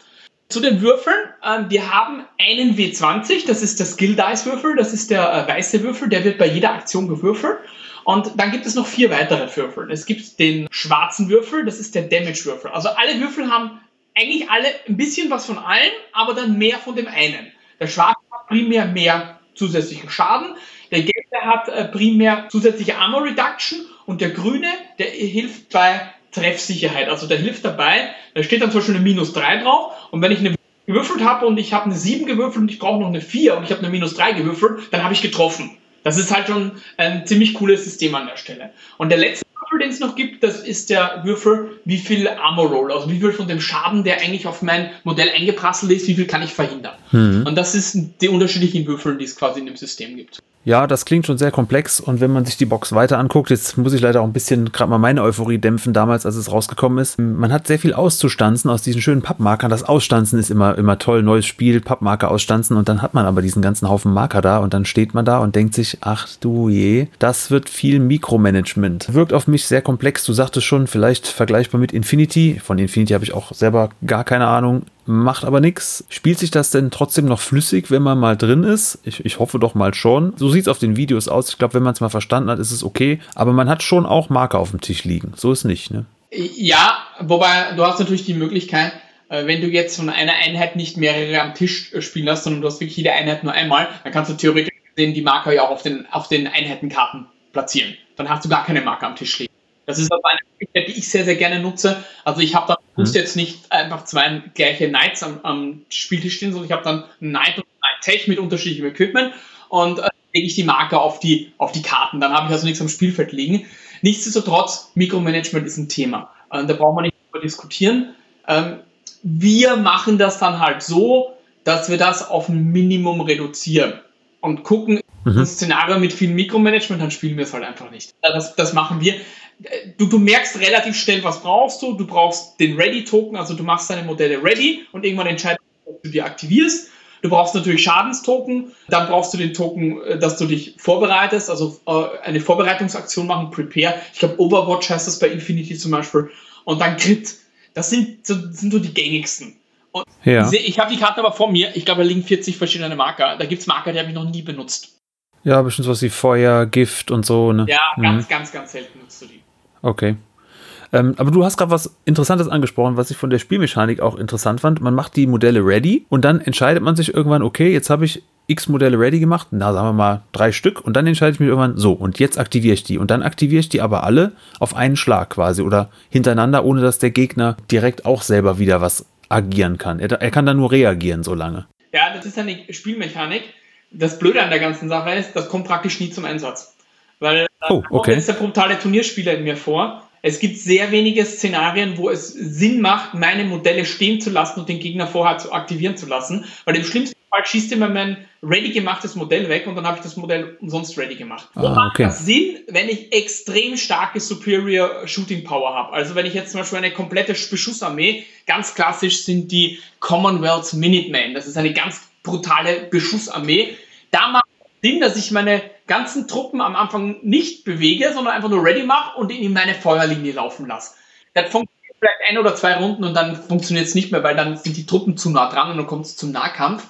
Zu den Würfeln. Ähm, wir haben einen W20, das ist der Skill Dice Würfel, das ist der äh, weiße Würfel, der wird bei jeder Aktion gewürfelt. Und dann gibt es noch vier weitere Würfel. Es gibt den schwarzen Würfel, das ist der Damage Würfel. Also alle Würfel haben eigentlich alle ein bisschen was von allen, aber dann mehr von dem einen. Der Schwarze hat primär mehr zusätzlichen Schaden, der Gelbe hat äh, primär zusätzliche Armor Reduction und der Grüne, der hilft bei Treffsicherheit. Also der hilft dabei, da steht dann zum Beispiel eine minus 3 drauf und wenn ich eine gewürfelt habe und ich habe eine 7 gewürfelt und ich brauche noch eine 4 und ich habe eine minus 3 gewürfelt, dann habe ich getroffen. Das ist halt schon ein ziemlich cooles System an der Stelle. Und der letzte Würfel, den es noch gibt, das ist der Würfel, wie viel Armor Roll, also wie viel von dem Schaden, der eigentlich auf mein Modell eingeprasselt ist, wie viel kann ich verhindern. Mhm. Und das ist die unterschiedlichen Würfel, die es quasi in dem System gibt. Ja, das klingt schon sehr komplex und wenn man sich die Box weiter anguckt, jetzt muss ich leider auch ein bisschen gerade mal meine Euphorie dämpfen damals, als es rausgekommen ist. Man hat sehr viel auszustanzen aus diesen schönen Pappmarkern. Das Ausstanzen ist immer, immer toll, neues Spiel, Pappmarker ausstanzen und dann hat man aber diesen ganzen Haufen Marker da und dann steht man da und denkt sich, ach du je, das wird viel Mikromanagement. Wirkt auf mich sehr komplex. Du sagtest schon, vielleicht vergleichbar mit Infinity. Von Infinity habe ich auch selber gar keine Ahnung macht aber nichts. Spielt sich das denn trotzdem noch flüssig, wenn man mal drin ist? Ich, ich hoffe doch mal schon. So sieht es auf den Videos aus. Ich glaube, wenn man es mal verstanden hat, ist es okay. Aber man hat schon auch Marker auf dem Tisch liegen. So ist nicht, ne? Ja, wobei du hast natürlich die Möglichkeit, äh, wenn du jetzt von einer Einheit nicht mehrere am Tisch äh, spielen lässt, sondern du hast wirklich jede Einheit nur einmal, dann kannst du theoretisch die Marker ja auch auf den, auf den Einheitenkarten platzieren. Dann hast du gar keine Marker am Tisch liegen. Das ist aber eine Möglichkeit, die ich sehr, sehr gerne nutze. Also ich habe da muss mhm. jetzt nicht einfach zwei gleiche Knights am, am Spieltisch stehen, sondern ich habe dann Knight und Knight Tech mit unterschiedlichem Equipment und äh, lege ich die Marker auf die, auf die Karten. Dann habe ich also nichts am Spielfeld liegen. Nichtsdestotrotz, Mikromanagement ist ein Thema. Äh, da brauchen wir nicht darüber diskutieren. Ähm, wir machen das dann halt so, dass wir das auf ein Minimum reduzieren und gucken, mhm. ein Szenario mit viel Mikromanagement, dann spielen wir es halt einfach nicht. Das, das machen wir du, du merkst relativ schnell, was brauchst du. Du brauchst den Ready-Token, also du machst deine Modelle ready und irgendwann entscheidest du, ob du die aktivierst. Du brauchst natürlich Schadenstoken, dann brauchst du den Token, äh, dass du dich vorbereitest, also äh, eine Vorbereitungsaktion machen, Prepare. Ich glaube, Overwatch heißt das bei Infinity zum Beispiel. Und dann Crit. Das sind so, sind so die gängigsten. Und ja. Ich habe die Karten aber vor mir. Ich glaube, da liegen 40 verschiedene Marker. Da gibt es Marker, die habe ich noch nie benutzt. Ja, bestimmt was wie Feuer, Gift und so. Ne? Ja, ganz, mhm. ganz, ganz selten nutzt du die. Okay. Ähm, aber du hast gerade was Interessantes angesprochen, was ich von der Spielmechanik auch interessant fand. Man macht die Modelle ready und dann entscheidet man sich irgendwann, okay, jetzt habe ich x Modelle ready gemacht, na sagen wir mal drei Stück und dann entscheide ich mich irgendwann, so und jetzt aktiviere ich die und dann aktiviere ich die aber alle auf einen Schlag quasi oder hintereinander, ohne dass der Gegner direkt auch selber wieder was agieren kann. Er, er kann dann nur reagieren so lange. Ja, das ist eine Spielmechanik. Das Blöde an der ganzen Sache ist, das kommt praktisch nie zum Einsatz. Weil oh, okay. ist der brutale Turnierspieler in mir vor. Es gibt sehr wenige Szenarien, wo es Sinn macht, meine Modelle stehen zu lassen und den Gegner vorher zu aktivieren zu lassen. Weil im schlimmsten Fall schießt immer mein ready gemachtes Modell weg und dann habe ich das Modell umsonst ready gemacht. Ah, und macht okay. das Sinn, wenn ich extrem starke Superior Shooting Power habe. Also wenn ich jetzt zum Beispiel eine komplette Beschussarmee, ganz klassisch sind die Commonwealth Minutemen. Das ist eine ganz brutale Beschussarmee. Da macht es Sinn, dass ich meine ganzen Truppen am Anfang nicht bewege, sondern einfach nur ready mache und in meine Feuerlinie laufen lasse. Das funktioniert vielleicht ein oder zwei Runden und dann funktioniert es nicht mehr, weil dann sind die Truppen zu nah dran und dann kommt es zum Nahkampf.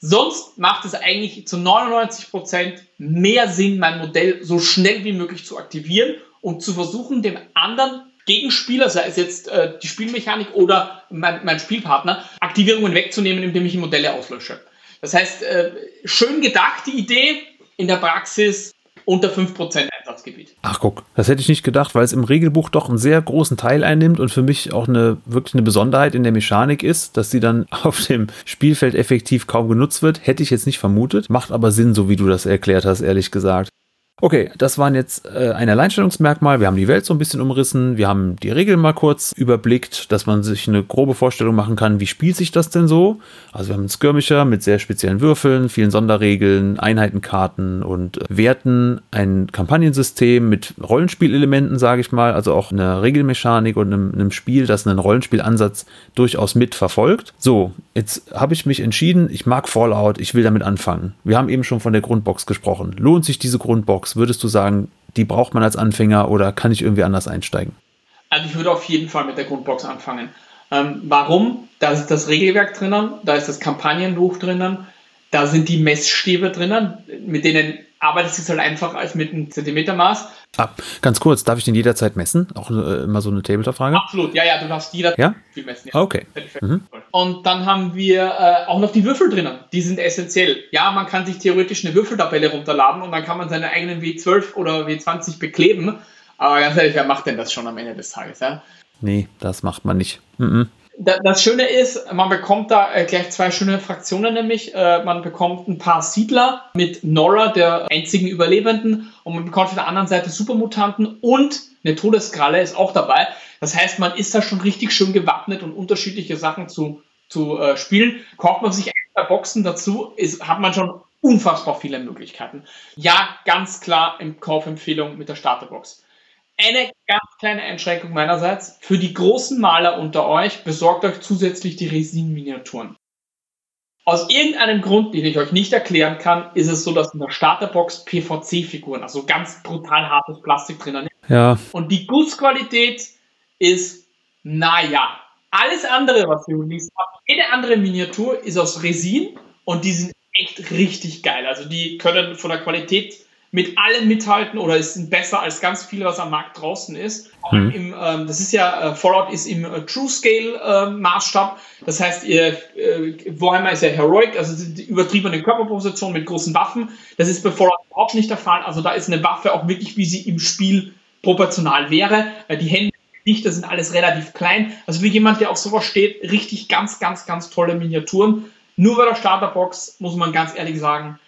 Sonst macht es eigentlich zu 99% mehr Sinn, mein Modell so schnell wie möglich zu aktivieren und zu versuchen, dem anderen Gegenspieler, sei es jetzt äh, die Spielmechanik oder mein, mein, Spielpartner, Aktivierungen wegzunehmen, indem ich Modelle auslösche. Das heißt, äh, schön gedacht die Idee, in der Praxis unter 5% Einsatzgebiet. Ach guck, das hätte ich nicht gedacht, weil es im Regelbuch doch einen sehr großen Teil einnimmt und für mich auch eine wirklich eine Besonderheit in der Mechanik ist, dass sie dann auf dem Spielfeld effektiv kaum genutzt wird. Hätte ich jetzt nicht vermutet, macht aber Sinn, so wie du das erklärt hast, ehrlich gesagt. Okay, das waren jetzt äh, ein Alleinstellungsmerkmal. Wir haben die Welt so ein bisschen umrissen. Wir haben die Regeln mal kurz überblickt, dass man sich eine grobe Vorstellung machen kann, wie spielt sich das denn so. Also wir haben einen Skirmisher mit sehr speziellen Würfeln, vielen Sonderregeln, Einheitenkarten und äh, Werten, ein Kampagnensystem mit Rollenspielelementen, sage ich mal, also auch eine Regelmechanik und einem, einem Spiel, das einen Rollenspielansatz durchaus mit verfolgt. So, jetzt habe ich mich entschieden, ich mag Fallout, ich will damit anfangen. Wir haben eben schon von der Grundbox gesprochen. Lohnt sich diese Grundbox? Grundbox, würdest du sagen, die braucht man als Anfänger oder kann ich irgendwie anders einsteigen? Also ich würde auf jeden Fall mit der Grundbox anfangen. Ähm, warum? Da ist das Regelwerk drinnen, da ist das Kampagnenbuch drinnen, da sind die Messstäbe drinnen, mit denen arbeitest du halt einfach als mit einem Zentimetermaß. Ah, ganz kurz, darf ich den jederzeit messen? Auch äh, immer so eine Tabletop-Frage? Absolut, ja, ja, du darfst jederzeit ja? viel messen. Ja. Okay. Mhm. Und dann haben wir äh, auch noch die Würfel drinnen. Die sind essentiell. Ja, man kann sich theoretisch eine Würfeltabelle runterladen und dann kann man seine eigenen W12 oder W20 bekleben. Aber ganz ehrlich, wer macht denn das schon am Ende des Tages? Ja? Nee, das macht man nicht. Mhm das Schöne ist, man bekommt da äh, gleich zwei schöne Fraktionen, nämlich äh, man bekommt ein paar Siedler mit Nora, der einzigen Überlebenden, und man bekommt auf der anderen Seite Supermutanten und eine Todeskralle ist auch dabei. Das heißt, man ist da schon richtig schön gewappnet und unterschiedliche Sachen zu, zu äh, spielen. Kauft man sich ein, zwei Boxen dazu, ist, hat man schon unfassbar viele Möglichkeiten. Ja, ganz klar im Kaufempfehlung mit der Starterbox. Eine ganz kleine Einschränkung meinerseits. Für die großen Maler unter euch besorgt euch zusätzlich die Resin-Miniaturen. Aus irgendeinem Grund, den ich euch nicht erklären kann, ist es so, dass in der Starterbox PVC-Figuren, also ganz brutal hartes Plastik drinnen ist. Ja. Und die Gussqualität ist, naja. Alles andere, was ihr habt, jede andere Miniatur ist aus Resin und die sind echt richtig geil. Also die können von der Qualität mit allem mithalten oder sind besser als ganz viel, was am Markt draußen ist. Mhm. Im, ähm, das ist ja, äh, Fallout ist im äh, True Scale äh, Maßstab. Das heißt, ihr, äh, Warhammer ist ja Heroic, also die übertriebene Körperposition mit großen Waffen. Das ist bei Fallout überhaupt nicht der Fall. Also da ist eine Waffe auch wirklich, wie sie im Spiel proportional wäre. Äh, die Hände nicht, das sind alles relativ klein. Also für jemand, der auf sowas steht, richtig ganz, ganz, ganz tolle Miniaturen. Nur bei der Starterbox muss man ganz ehrlich sagen,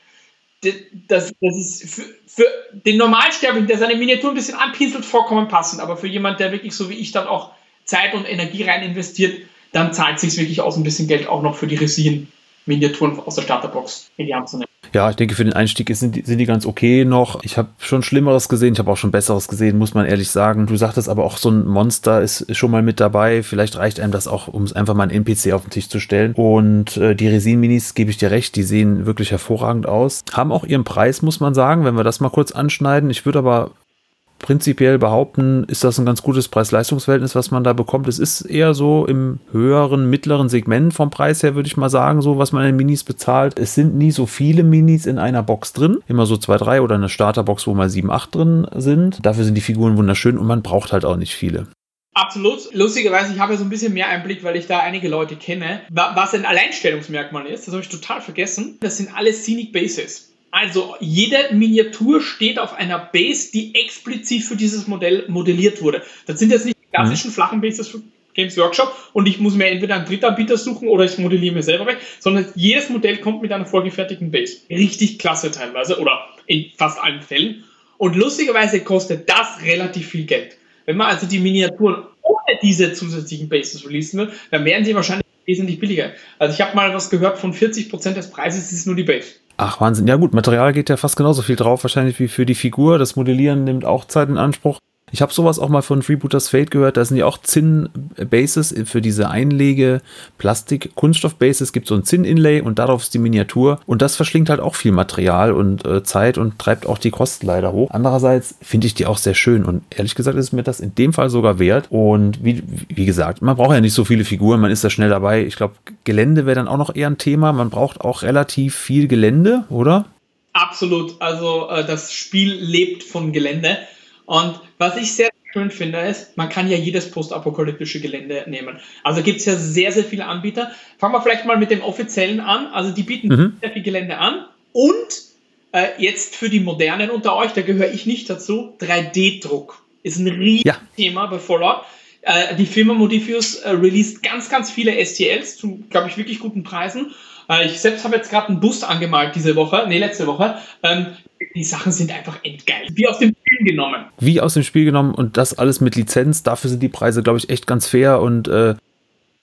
das, das ist für, für den Normalsterblichen, der seine Miniatur ein bisschen anpinselt, vollkommen passend. Aber für jemand, der wirklich so wie ich dann auch Zeit und Energie rein investiert, dann zahlt es sich wirklich aus, ein bisschen Geld auch noch für die Resin-Miniaturen aus der Starterbox in die Hand zu nehmen. Ja, ich denke, für den Einstieg sind die, sind die ganz okay noch. Ich habe schon Schlimmeres gesehen, ich habe auch schon Besseres gesehen, muss man ehrlich sagen. Du sagtest aber auch, so ein Monster ist schon mal mit dabei. Vielleicht reicht einem das auch, um es einfach mal ein NPC auf den Tisch zu stellen. Und äh, die Resin-Minis, gebe ich dir recht, die sehen wirklich hervorragend aus. Haben auch ihren Preis, muss man sagen, wenn wir das mal kurz anschneiden. Ich würde aber prinzipiell behaupten, ist das ein ganz gutes Preis-Leistungs-Verhältnis, was man da bekommt. Es ist eher so im höheren, mittleren Segment vom Preis her, würde ich mal sagen, so was man in Minis bezahlt. Es sind nie so viele Minis in einer Box drin. Immer so zwei, drei oder eine Starterbox, wo mal sieben, acht drin sind. Dafür sind die Figuren wunderschön und man braucht halt auch nicht viele. Absolut. Lustigerweise, ich habe so ein bisschen mehr Einblick, weil ich da einige Leute kenne. Was ein Alleinstellungsmerkmal ist, das habe ich total vergessen. Das sind alle Scenic Bases. Also jede Miniatur steht auf einer Base, die explizit für dieses Modell modelliert wurde. Das sind jetzt nicht die klassischen mhm. flachen Bases für Games Workshop und ich muss mir entweder einen Drittanbieter suchen oder ich modelliere mir selber weg, sondern jedes Modell kommt mit einer vorgefertigten Base. Richtig klasse teilweise oder in fast allen Fällen. Und lustigerweise kostet das relativ viel Geld. Wenn man also die Miniaturen ohne diese zusätzlichen Bases releasen will, dann wären sie wahrscheinlich wesentlich billiger. Also ich habe mal was gehört von 40% des Preises ist nur die Base. Ach, Wahnsinn. Ja gut, Material geht ja fast genauso viel drauf, wahrscheinlich wie für die Figur. Das Modellieren nimmt auch Zeit in Anspruch. Ich habe sowas auch mal von Freebooters Fate gehört. Da sind ja auch Zinn-Bases für diese Einlege, Plastik, Kunststoff-Bases. Gibt so ein Zinn-Inlay und darauf ist die Miniatur. Und das verschlingt halt auch viel Material und äh, Zeit und treibt auch die Kosten leider hoch. Andererseits finde ich die auch sehr schön und ehrlich gesagt ist mir das in dem Fall sogar wert. Und wie, wie gesagt, man braucht ja nicht so viele Figuren, man ist da schnell dabei. Ich glaube, Gelände wäre dann auch noch eher ein Thema. Man braucht auch relativ viel Gelände, oder? Absolut. Also äh, das Spiel lebt von Gelände. Und was ich sehr schön finde, ist, man kann ja jedes postapokalyptische Gelände nehmen. Also gibt es ja sehr, sehr viele Anbieter. Fangen wir vielleicht mal mit dem offiziellen an. Also die bieten mhm. sehr viel Gelände an. Und äh, jetzt für die Modernen unter euch, da gehöre ich nicht dazu, 3D-Druck ist ein Riesenthema ja. bei Fallout. Äh, die Firma Modifius äh, released ganz, ganz viele STLs zu, glaube ich, wirklich guten Preisen. Äh, ich selbst habe jetzt gerade einen Boost angemalt diese Woche, nee, letzte Woche. Ähm, die Sachen sind einfach endgeil. Wie aus dem Spiel genommen. Wie aus dem Spiel genommen und das alles mit Lizenz. Dafür sind die Preise, glaube ich, echt ganz fair. Und äh,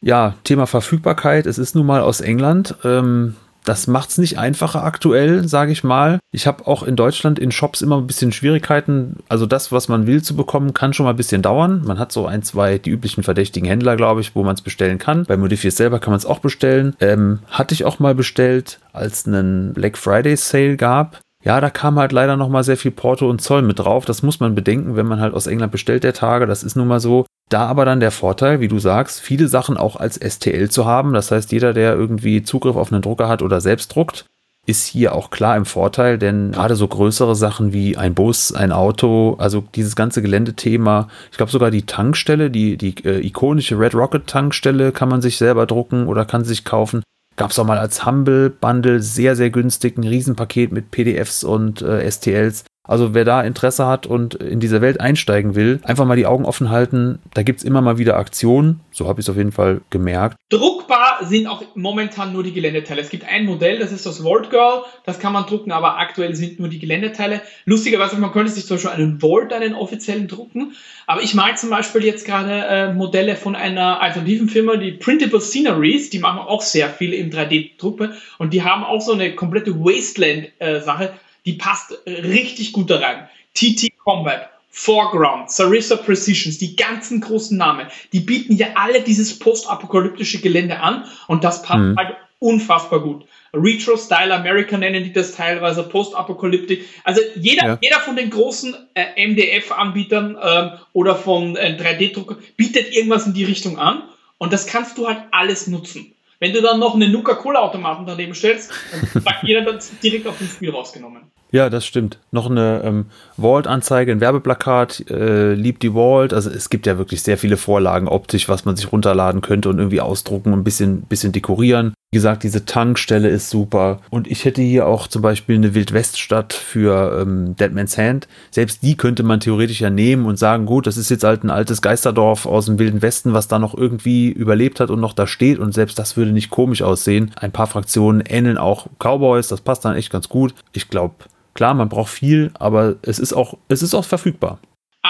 ja, Thema Verfügbarkeit. Es ist nun mal aus England. Ähm, das macht es nicht einfacher aktuell, sage ich mal. Ich habe auch in Deutschland in Shops immer ein bisschen Schwierigkeiten. Also das, was man will zu bekommen, kann schon mal ein bisschen dauern. Man hat so ein, zwei, die üblichen verdächtigen Händler, glaube ich, wo man es bestellen kann. Bei Modifiers selber kann man es auch bestellen. Ähm, hatte ich auch mal bestellt, als es einen Black Friday Sale gab. Ja, da kam halt leider noch mal sehr viel Porto und Zoll mit drauf. Das muss man bedenken, wenn man halt aus England bestellt der Tage. Das ist nun mal so. Da aber dann der Vorteil, wie du sagst, viele Sachen auch als STL zu haben. Das heißt, jeder, der irgendwie Zugriff auf einen Drucker hat oder selbst druckt, ist hier auch klar im Vorteil, denn gerade so größere Sachen wie ein Bus, ein Auto, also dieses ganze Geländethema, ich glaube sogar die Tankstelle, die, die äh, ikonische Red Rocket Tankstelle kann man sich selber drucken oder kann sich kaufen. Gab es auch mal als Humble Bundle sehr, sehr günstig ein Riesenpaket mit PDFs und äh, STLs. Also wer da Interesse hat und in diese Welt einsteigen will, einfach mal die Augen offen halten. Da gibt es immer mal wieder Aktionen. So habe ich es auf jeden Fall gemerkt. Druckbar sind auch momentan nur die Geländeteile. Es gibt ein Modell, das ist das Vault Girl. Das kann man drucken, aber aktuell sind nur die Geländeteile. Lustigerweise, man könnte sich zum Beispiel einen Vault, einen offiziellen drucken. Aber ich mag zum Beispiel jetzt gerade äh, Modelle von einer alternativen Firma, die Printable Sceneries. Die machen auch sehr viel in 3D-Drucke. Und die haben auch so eine komplette Wasteland-Sache. Äh, die passt richtig gut da rein. TT Combat, Foreground, Sarissa Precisions, die ganzen großen Namen, die bieten ja alle dieses postapokalyptische Gelände an und das passt mhm. halt unfassbar gut. Retro Style America nennen die das teilweise, Postapokalyptik. Also jeder, ja. jeder von den großen äh, MDF-Anbietern ähm, oder von äh, 3D-Druckern bietet irgendwas in die Richtung an und das kannst du halt alles nutzen. Wenn du dann noch einen Nuka-Cola-Automaten daneben stellst, dann sagt jeder das direkt auf dem Spiel rausgenommen. Ja, das stimmt. Noch eine ähm, Vault-Anzeige, ein Werbeplakat, äh, liebt die Vault. Also es gibt ja wirklich sehr viele Vorlagen optisch, was man sich runterladen könnte und irgendwie ausdrucken und ein bisschen, bisschen dekorieren. Wie gesagt, diese Tankstelle ist super. Und ich hätte hier auch zum Beispiel eine Wildweststadt für ähm, Deadman's Hand. Selbst die könnte man theoretisch ja nehmen und sagen, gut, das ist jetzt halt ein altes Geisterdorf aus dem Wilden Westen, was da noch irgendwie überlebt hat und noch da steht. Und selbst das würde nicht komisch aussehen. Ein paar Fraktionen ähneln auch Cowboys. Das passt dann echt ganz gut. Ich glaube, Klar, man braucht viel, aber es ist auch, es ist auch verfügbar.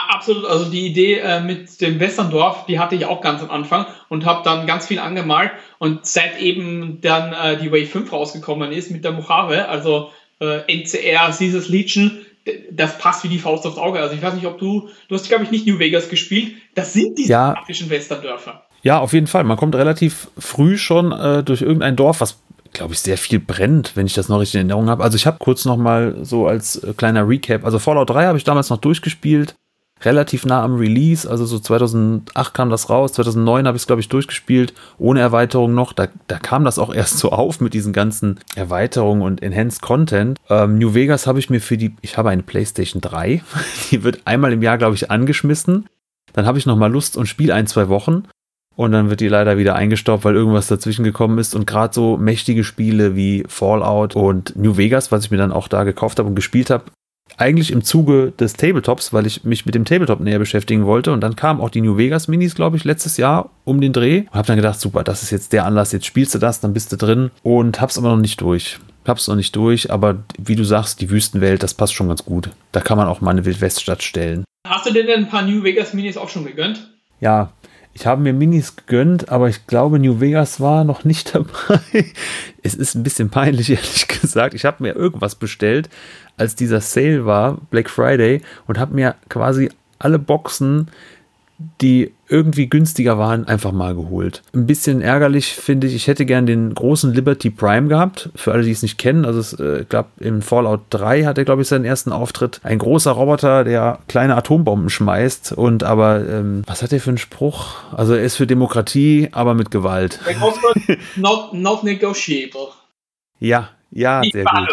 Absolut, also die Idee äh, mit dem Westerndorf, die hatte ich auch ganz am Anfang und habe dann ganz viel angemalt und seit eben dann äh, die Wave 5 rausgekommen ist mit der Mojave, also äh, NCR, Caesars Legion, das passt wie die Faust aufs Auge. Also ich weiß nicht, ob du, du hast glaube ich nicht New Vegas gespielt, das sind diese ja. praktischen Westerndörfer. Ja, auf jeden Fall. Man kommt relativ früh schon äh, durch irgendein Dorf, was glaube ich, sehr viel brennt, wenn ich das noch richtig in Erinnerung habe. Also ich habe kurz noch mal so als äh, kleiner Recap, also Fallout 3 habe ich damals noch durchgespielt, relativ nah am Release, also so 2008 kam das raus, 2009 habe ich es, glaube ich, durchgespielt, ohne Erweiterung noch. Da, da kam das auch erst so auf mit diesen ganzen Erweiterungen und Enhanced Content. Ähm, New Vegas habe ich mir für die, ich habe eine PlayStation 3, die wird einmal im Jahr, glaube ich, angeschmissen. Dann habe ich noch mal Lust und spiele ein, zwei Wochen und dann wird die leider wieder eingestaubt, weil irgendwas dazwischen gekommen ist. Und gerade so mächtige Spiele wie Fallout und New Vegas, was ich mir dann auch da gekauft habe und gespielt habe, eigentlich im Zuge des Tabletops, weil ich mich mit dem Tabletop näher beschäftigen wollte. Und dann kamen auch die New Vegas Minis, glaube ich, letztes Jahr um den Dreh. Und habe dann gedacht, super, das ist jetzt der Anlass, jetzt spielst du das, dann bist du drin. Und hab's aber noch nicht durch. Hab's noch nicht durch, aber wie du sagst, die Wüstenwelt, das passt schon ganz gut. Da kann man auch mal eine Wildweststadt stellen. Hast du dir denn ein paar New Vegas Minis auch schon gegönnt? Ja, ich habe mir Minis gegönnt, aber ich glaube, New Vegas war noch nicht dabei. Es ist ein bisschen peinlich, ehrlich gesagt. Ich habe mir irgendwas bestellt, als dieser Sale war, Black Friday, und habe mir quasi alle Boxen die irgendwie günstiger waren, einfach mal geholt. Ein bisschen ärgerlich finde ich, ich hätte gern den großen Liberty Prime gehabt. Für alle, die es nicht kennen, also es, äh, ich glaube, in Fallout 3 hat er, glaube ich, seinen ersten Auftritt. Ein großer Roboter, der kleine Atombomben schmeißt und aber, ähm, was hat er für einen Spruch? Also er ist für Demokratie, aber mit Gewalt. not, not negotiable. Ja, ja, sehr gut.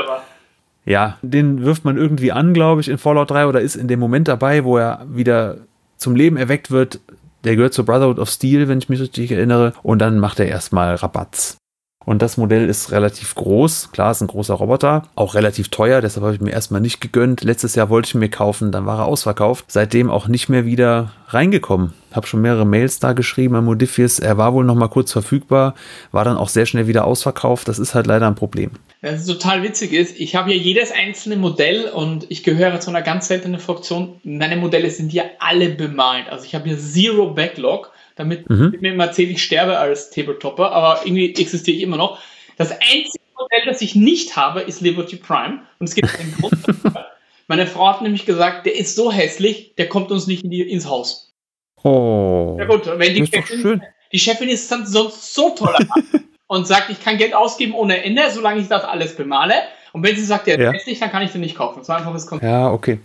Ja, den wirft man irgendwie an, glaube ich, in Fallout 3 oder ist in dem Moment dabei, wo er wieder zum Leben erweckt wird. Der gehört zur Brotherhood of Steel, wenn ich mich richtig erinnere. Und dann macht er erstmal Rabatz. Und das Modell ist relativ groß. Klar, ist ein großer Roboter. Auch relativ teuer. Deshalb habe ich mir erstmal nicht gegönnt. Letztes Jahr wollte ich mir kaufen. Dann war er ausverkauft. Seitdem auch nicht mehr wieder reingekommen. Habe schon mehrere Mails da geschrieben an Modifius. Er war wohl noch mal kurz verfügbar. War dann auch sehr schnell wieder ausverkauft. Das ist halt leider ein Problem. Was total witzig ist, ich habe ja jedes einzelne Modell und ich gehöre zu einer ganz seltenen Fraktion. Meine Modelle sind ja alle bemalt. Also ich habe hier Zero Backlog damit mhm. mir immer erzählt, ich sterbe als Tabletopper, aber irgendwie existiere ich immer noch. Das einzige Modell, das ich nicht habe, ist Liberty Prime. Und es gibt einen Grund dafür. Meine Frau hat nämlich gesagt, der ist so hässlich, der kommt uns nicht in die, ins Haus. Oh. Ja gut, wenn die Chefin, die Chefin ist dann sonst so toll und sagt, ich kann Geld ausgeben ohne Ende, solange ich das alles bemale. Und wenn sie sagt, der ist ja. hässlich, dann kann ich den nicht kaufen. Das war einfach das Konzept. Ja, okay.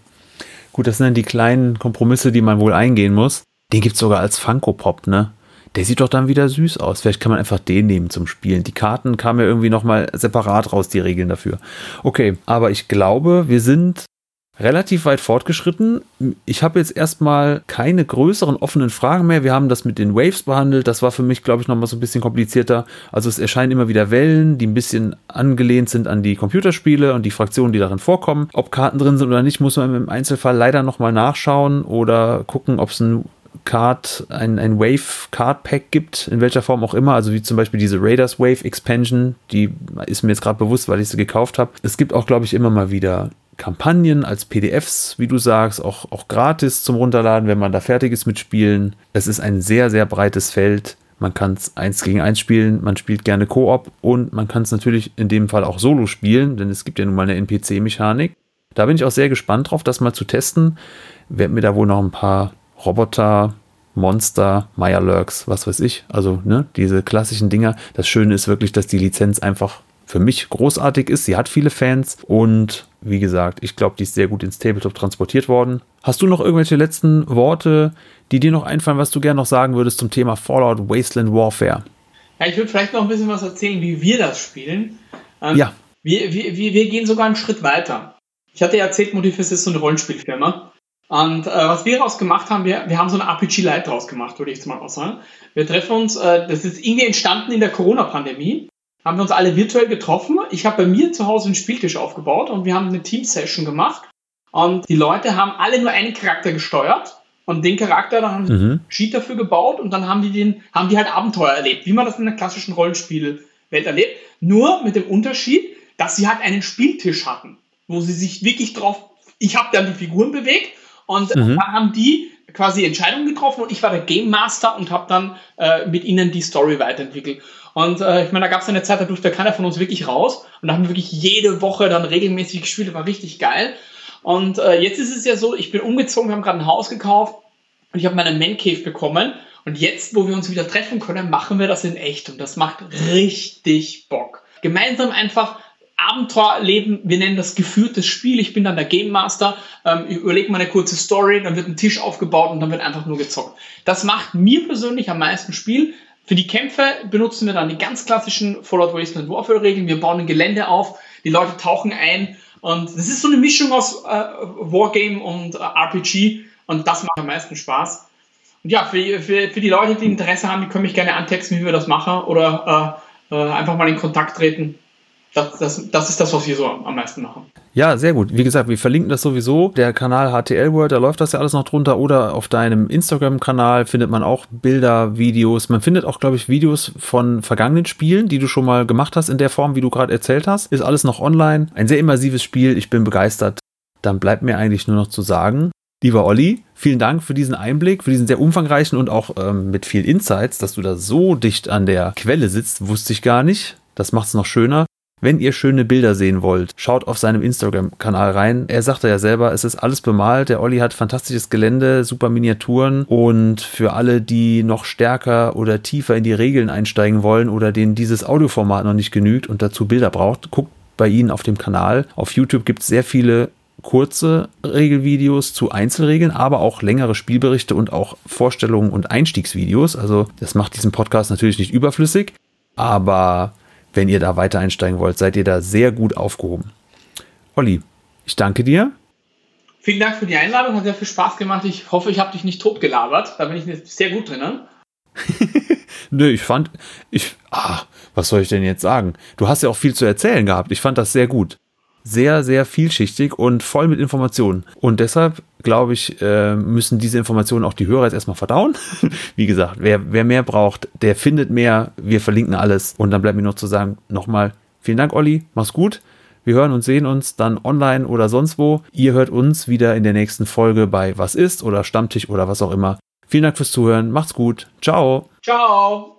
Gut, das sind dann die kleinen Kompromisse, die man wohl eingehen muss. Den gibt es sogar als Funko Pop, ne? Der sieht doch dann wieder süß aus. Vielleicht kann man einfach den nehmen zum Spielen. Die Karten kamen ja irgendwie nochmal separat raus, die Regeln dafür. Okay, aber ich glaube, wir sind relativ weit fortgeschritten. Ich habe jetzt erstmal keine größeren offenen Fragen mehr. Wir haben das mit den Waves behandelt. Das war für mich, glaube ich, nochmal so ein bisschen komplizierter. Also es erscheinen immer wieder Wellen, die ein bisschen angelehnt sind an die Computerspiele und die Fraktionen, die darin vorkommen. Ob Karten drin sind oder nicht, muss man im Einzelfall leider nochmal nachschauen oder gucken, ob es ein Card, ein, ein Wave Card Pack gibt, in welcher Form auch immer, also wie zum Beispiel diese Raiders Wave Expansion, die ist mir jetzt gerade bewusst, weil ich sie gekauft habe. Es gibt auch, glaube ich, immer mal wieder Kampagnen als PDFs, wie du sagst, auch, auch gratis zum Runterladen, wenn man da fertig ist mit Spielen. Es ist ein sehr, sehr breites Feld. Man kann es eins gegen eins spielen, man spielt gerne Koop und man kann es natürlich in dem Fall auch solo spielen, denn es gibt ja nun mal eine NPC-Mechanik. Da bin ich auch sehr gespannt drauf, das mal zu testen. Werde mir da wohl noch ein paar Roboter, Monster, Mirelurks, was weiß ich. Also, ne, diese klassischen Dinger. Das Schöne ist wirklich, dass die Lizenz einfach für mich großartig ist. Sie hat viele Fans und wie gesagt, ich glaube, die ist sehr gut ins Tabletop transportiert worden. Hast du noch irgendwelche letzten Worte, die dir noch einfallen, was du gerne noch sagen würdest zum Thema Fallout Wasteland Warfare? Ja, ich würde vielleicht noch ein bisschen was erzählen, wie wir das spielen. Ähm, ja. Wir, wir, wir gehen sogar einen Schritt weiter. Ich hatte ja erzählt, Modifis ist so eine Rollenspielfirma. Und äh, was wir daraus gemacht haben, wir, wir haben so eine RPG Light draus gemacht, würde ich jetzt mal auch sagen. Wir treffen uns, äh, das ist irgendwie entstanden in der Corona-Pandemie, haben wir uns alle virtuell getroffen. Ich habe bei mir zu Hause einen Spieltisch aufgebaut und wir haben eine Team-Session gemacht. Und die Leute haben alle nur einen Charakter gesteuert. Und den Charakter, da haben sie mhm. Sheet dafür gebaut und dann haben die den, haben die halt Abenteuer erlebt, wie man das in der klassischen Rollenspielwelt erlebt. Nur mit dem Unterschied, dass sie halt einen Spieltisch hatten, wo sie sich wirklich drauf, ich habe dann die Figuren bewegt und mhm. dann haben die quasi Entscheidungen getroffen und ich war der Game Master und habe dann äh, mit ihnen die Story weiterentwickelt. Und äh, ich meine, da gab es eine Zeit, da durfte keiner von uns wirklich raus und da haben wir wirklich jede Woche dann regelmäßig gespielt, das war richtig geil. Und äh, jetzt ist es ja so, ich bin umgezogen, wir haben gerade ein Haus gekauft und ich habe meine Man Cave bekommen. Und jetzt, wo wir uns wieder treffen können, machen wir das in echt und das macht richtig Bock. Gemeinsam einfach Abenteuer leben, wir nennen das geführtes Spiel. Ich bin dann der Game Master, ähm, überlege mal eine kurze Story, dann wird ein Tisch aufgebaut und dann wird einfach nur gezockt. Das macht mir persönlich am meisten Spiel. Für die Kämpfe benutzen wir dann die ganz klassischen Fallout Wasteland Warfare Regeln. Wir bauen ein Gelände auf, die Leute tauchen ein und das ist so eine Mischung aus äh, Wargame und äh, RPG und das macht am meisten Spaß. Und ja, für, für, für die Leute, die Interesse haben, die können mich gerne antexten, wie wir das machen oder äh, äh einfach mal in Kontakt treten das, das, das ist das, was wir so am meisten machen. Ja, sehr gut. Wie gesagt, wir verlinken das sowieso. Der Kanal HTL World, da läuft das ja alles noch drunter. Oder auf deinem Instagram-Kanal findet man auch Bilder, Videos. Man findet auch, glaube ich, Videos von vergangenen Spielen, die du schon mal gemacht hast in der Form, wie du gerade erzählt hast. Ist alles noch online. Ein sehr immersives Spiel. Ich bin begeistert. Dann bleibt mir eigentlich nur noch zu sagen, lieber Olli, vielen Dank für diesen Einblick, für diesen sehr umfangreichen und auch ähm, mit viel Insights, dass du da so dicht an der Quelle sitzt, wusste ich gar nicht. Das macht es noch schöner. Wenn ihr schöne Bilder sehen wollt, schaut auf seinem Instagram-Kanal rein. Er sagte ja selber, es ist alles bemalt. Der Olli hat fantastisches Gelände, super Miniaturen und für alle, die noch stärker oder tiefer in die Regeln einsteigen wollen oder denen dieses Audioformat noch nicht genügt und dazu Bilder braucht, guckt bei Ihnen auf dem Kanal. Auf YouTube gibt es sehr viele kurze Regelvideos zu Einzelregeln, aber auch längere Spielberichte und auch Vorstellungen und Einstiegsvideos. Also das macht diesen Podcast natürlich nicht überflüssig, aber wenn ihr da weiter einsteigen wollt, seid ihr da sehr gut aufgehoben. Olli, ich danke dir. Vielen Dank für die Einladung, hat sehr viel Spaß gemacht. Ich hoffe, ich habe dich nicht totgelabert. Da bin ich sehr gut drin. Nö, ich fand, ich, ah, was soll ich denn jetzt sagen? Du hast ja auch viel zu erzählen gehabt. Ich fand das sehr gut. Sehr, sehr vielschichtig und voll mit Informationen. Und deshalb, glaube ich, äh, müssen diese Informationen auch die Hörer jetzt erstmal verdauen. Wie gesagt, wer, wer mehr braucht, der findet mehr. Wir verlinken alles. Und dann bleibt mir noch zu sagen, nochmal vielen Dank, Olli. Mach's gut. Wir hören und sehen uns dann online oder sonst wo. Ihr hört uns wieder in der nächsten Folge bei Was ist oder Stammtisch oder was auch immer. Vielen Dank fürs Zuhören. Macht's gut. Ciao. Ciao.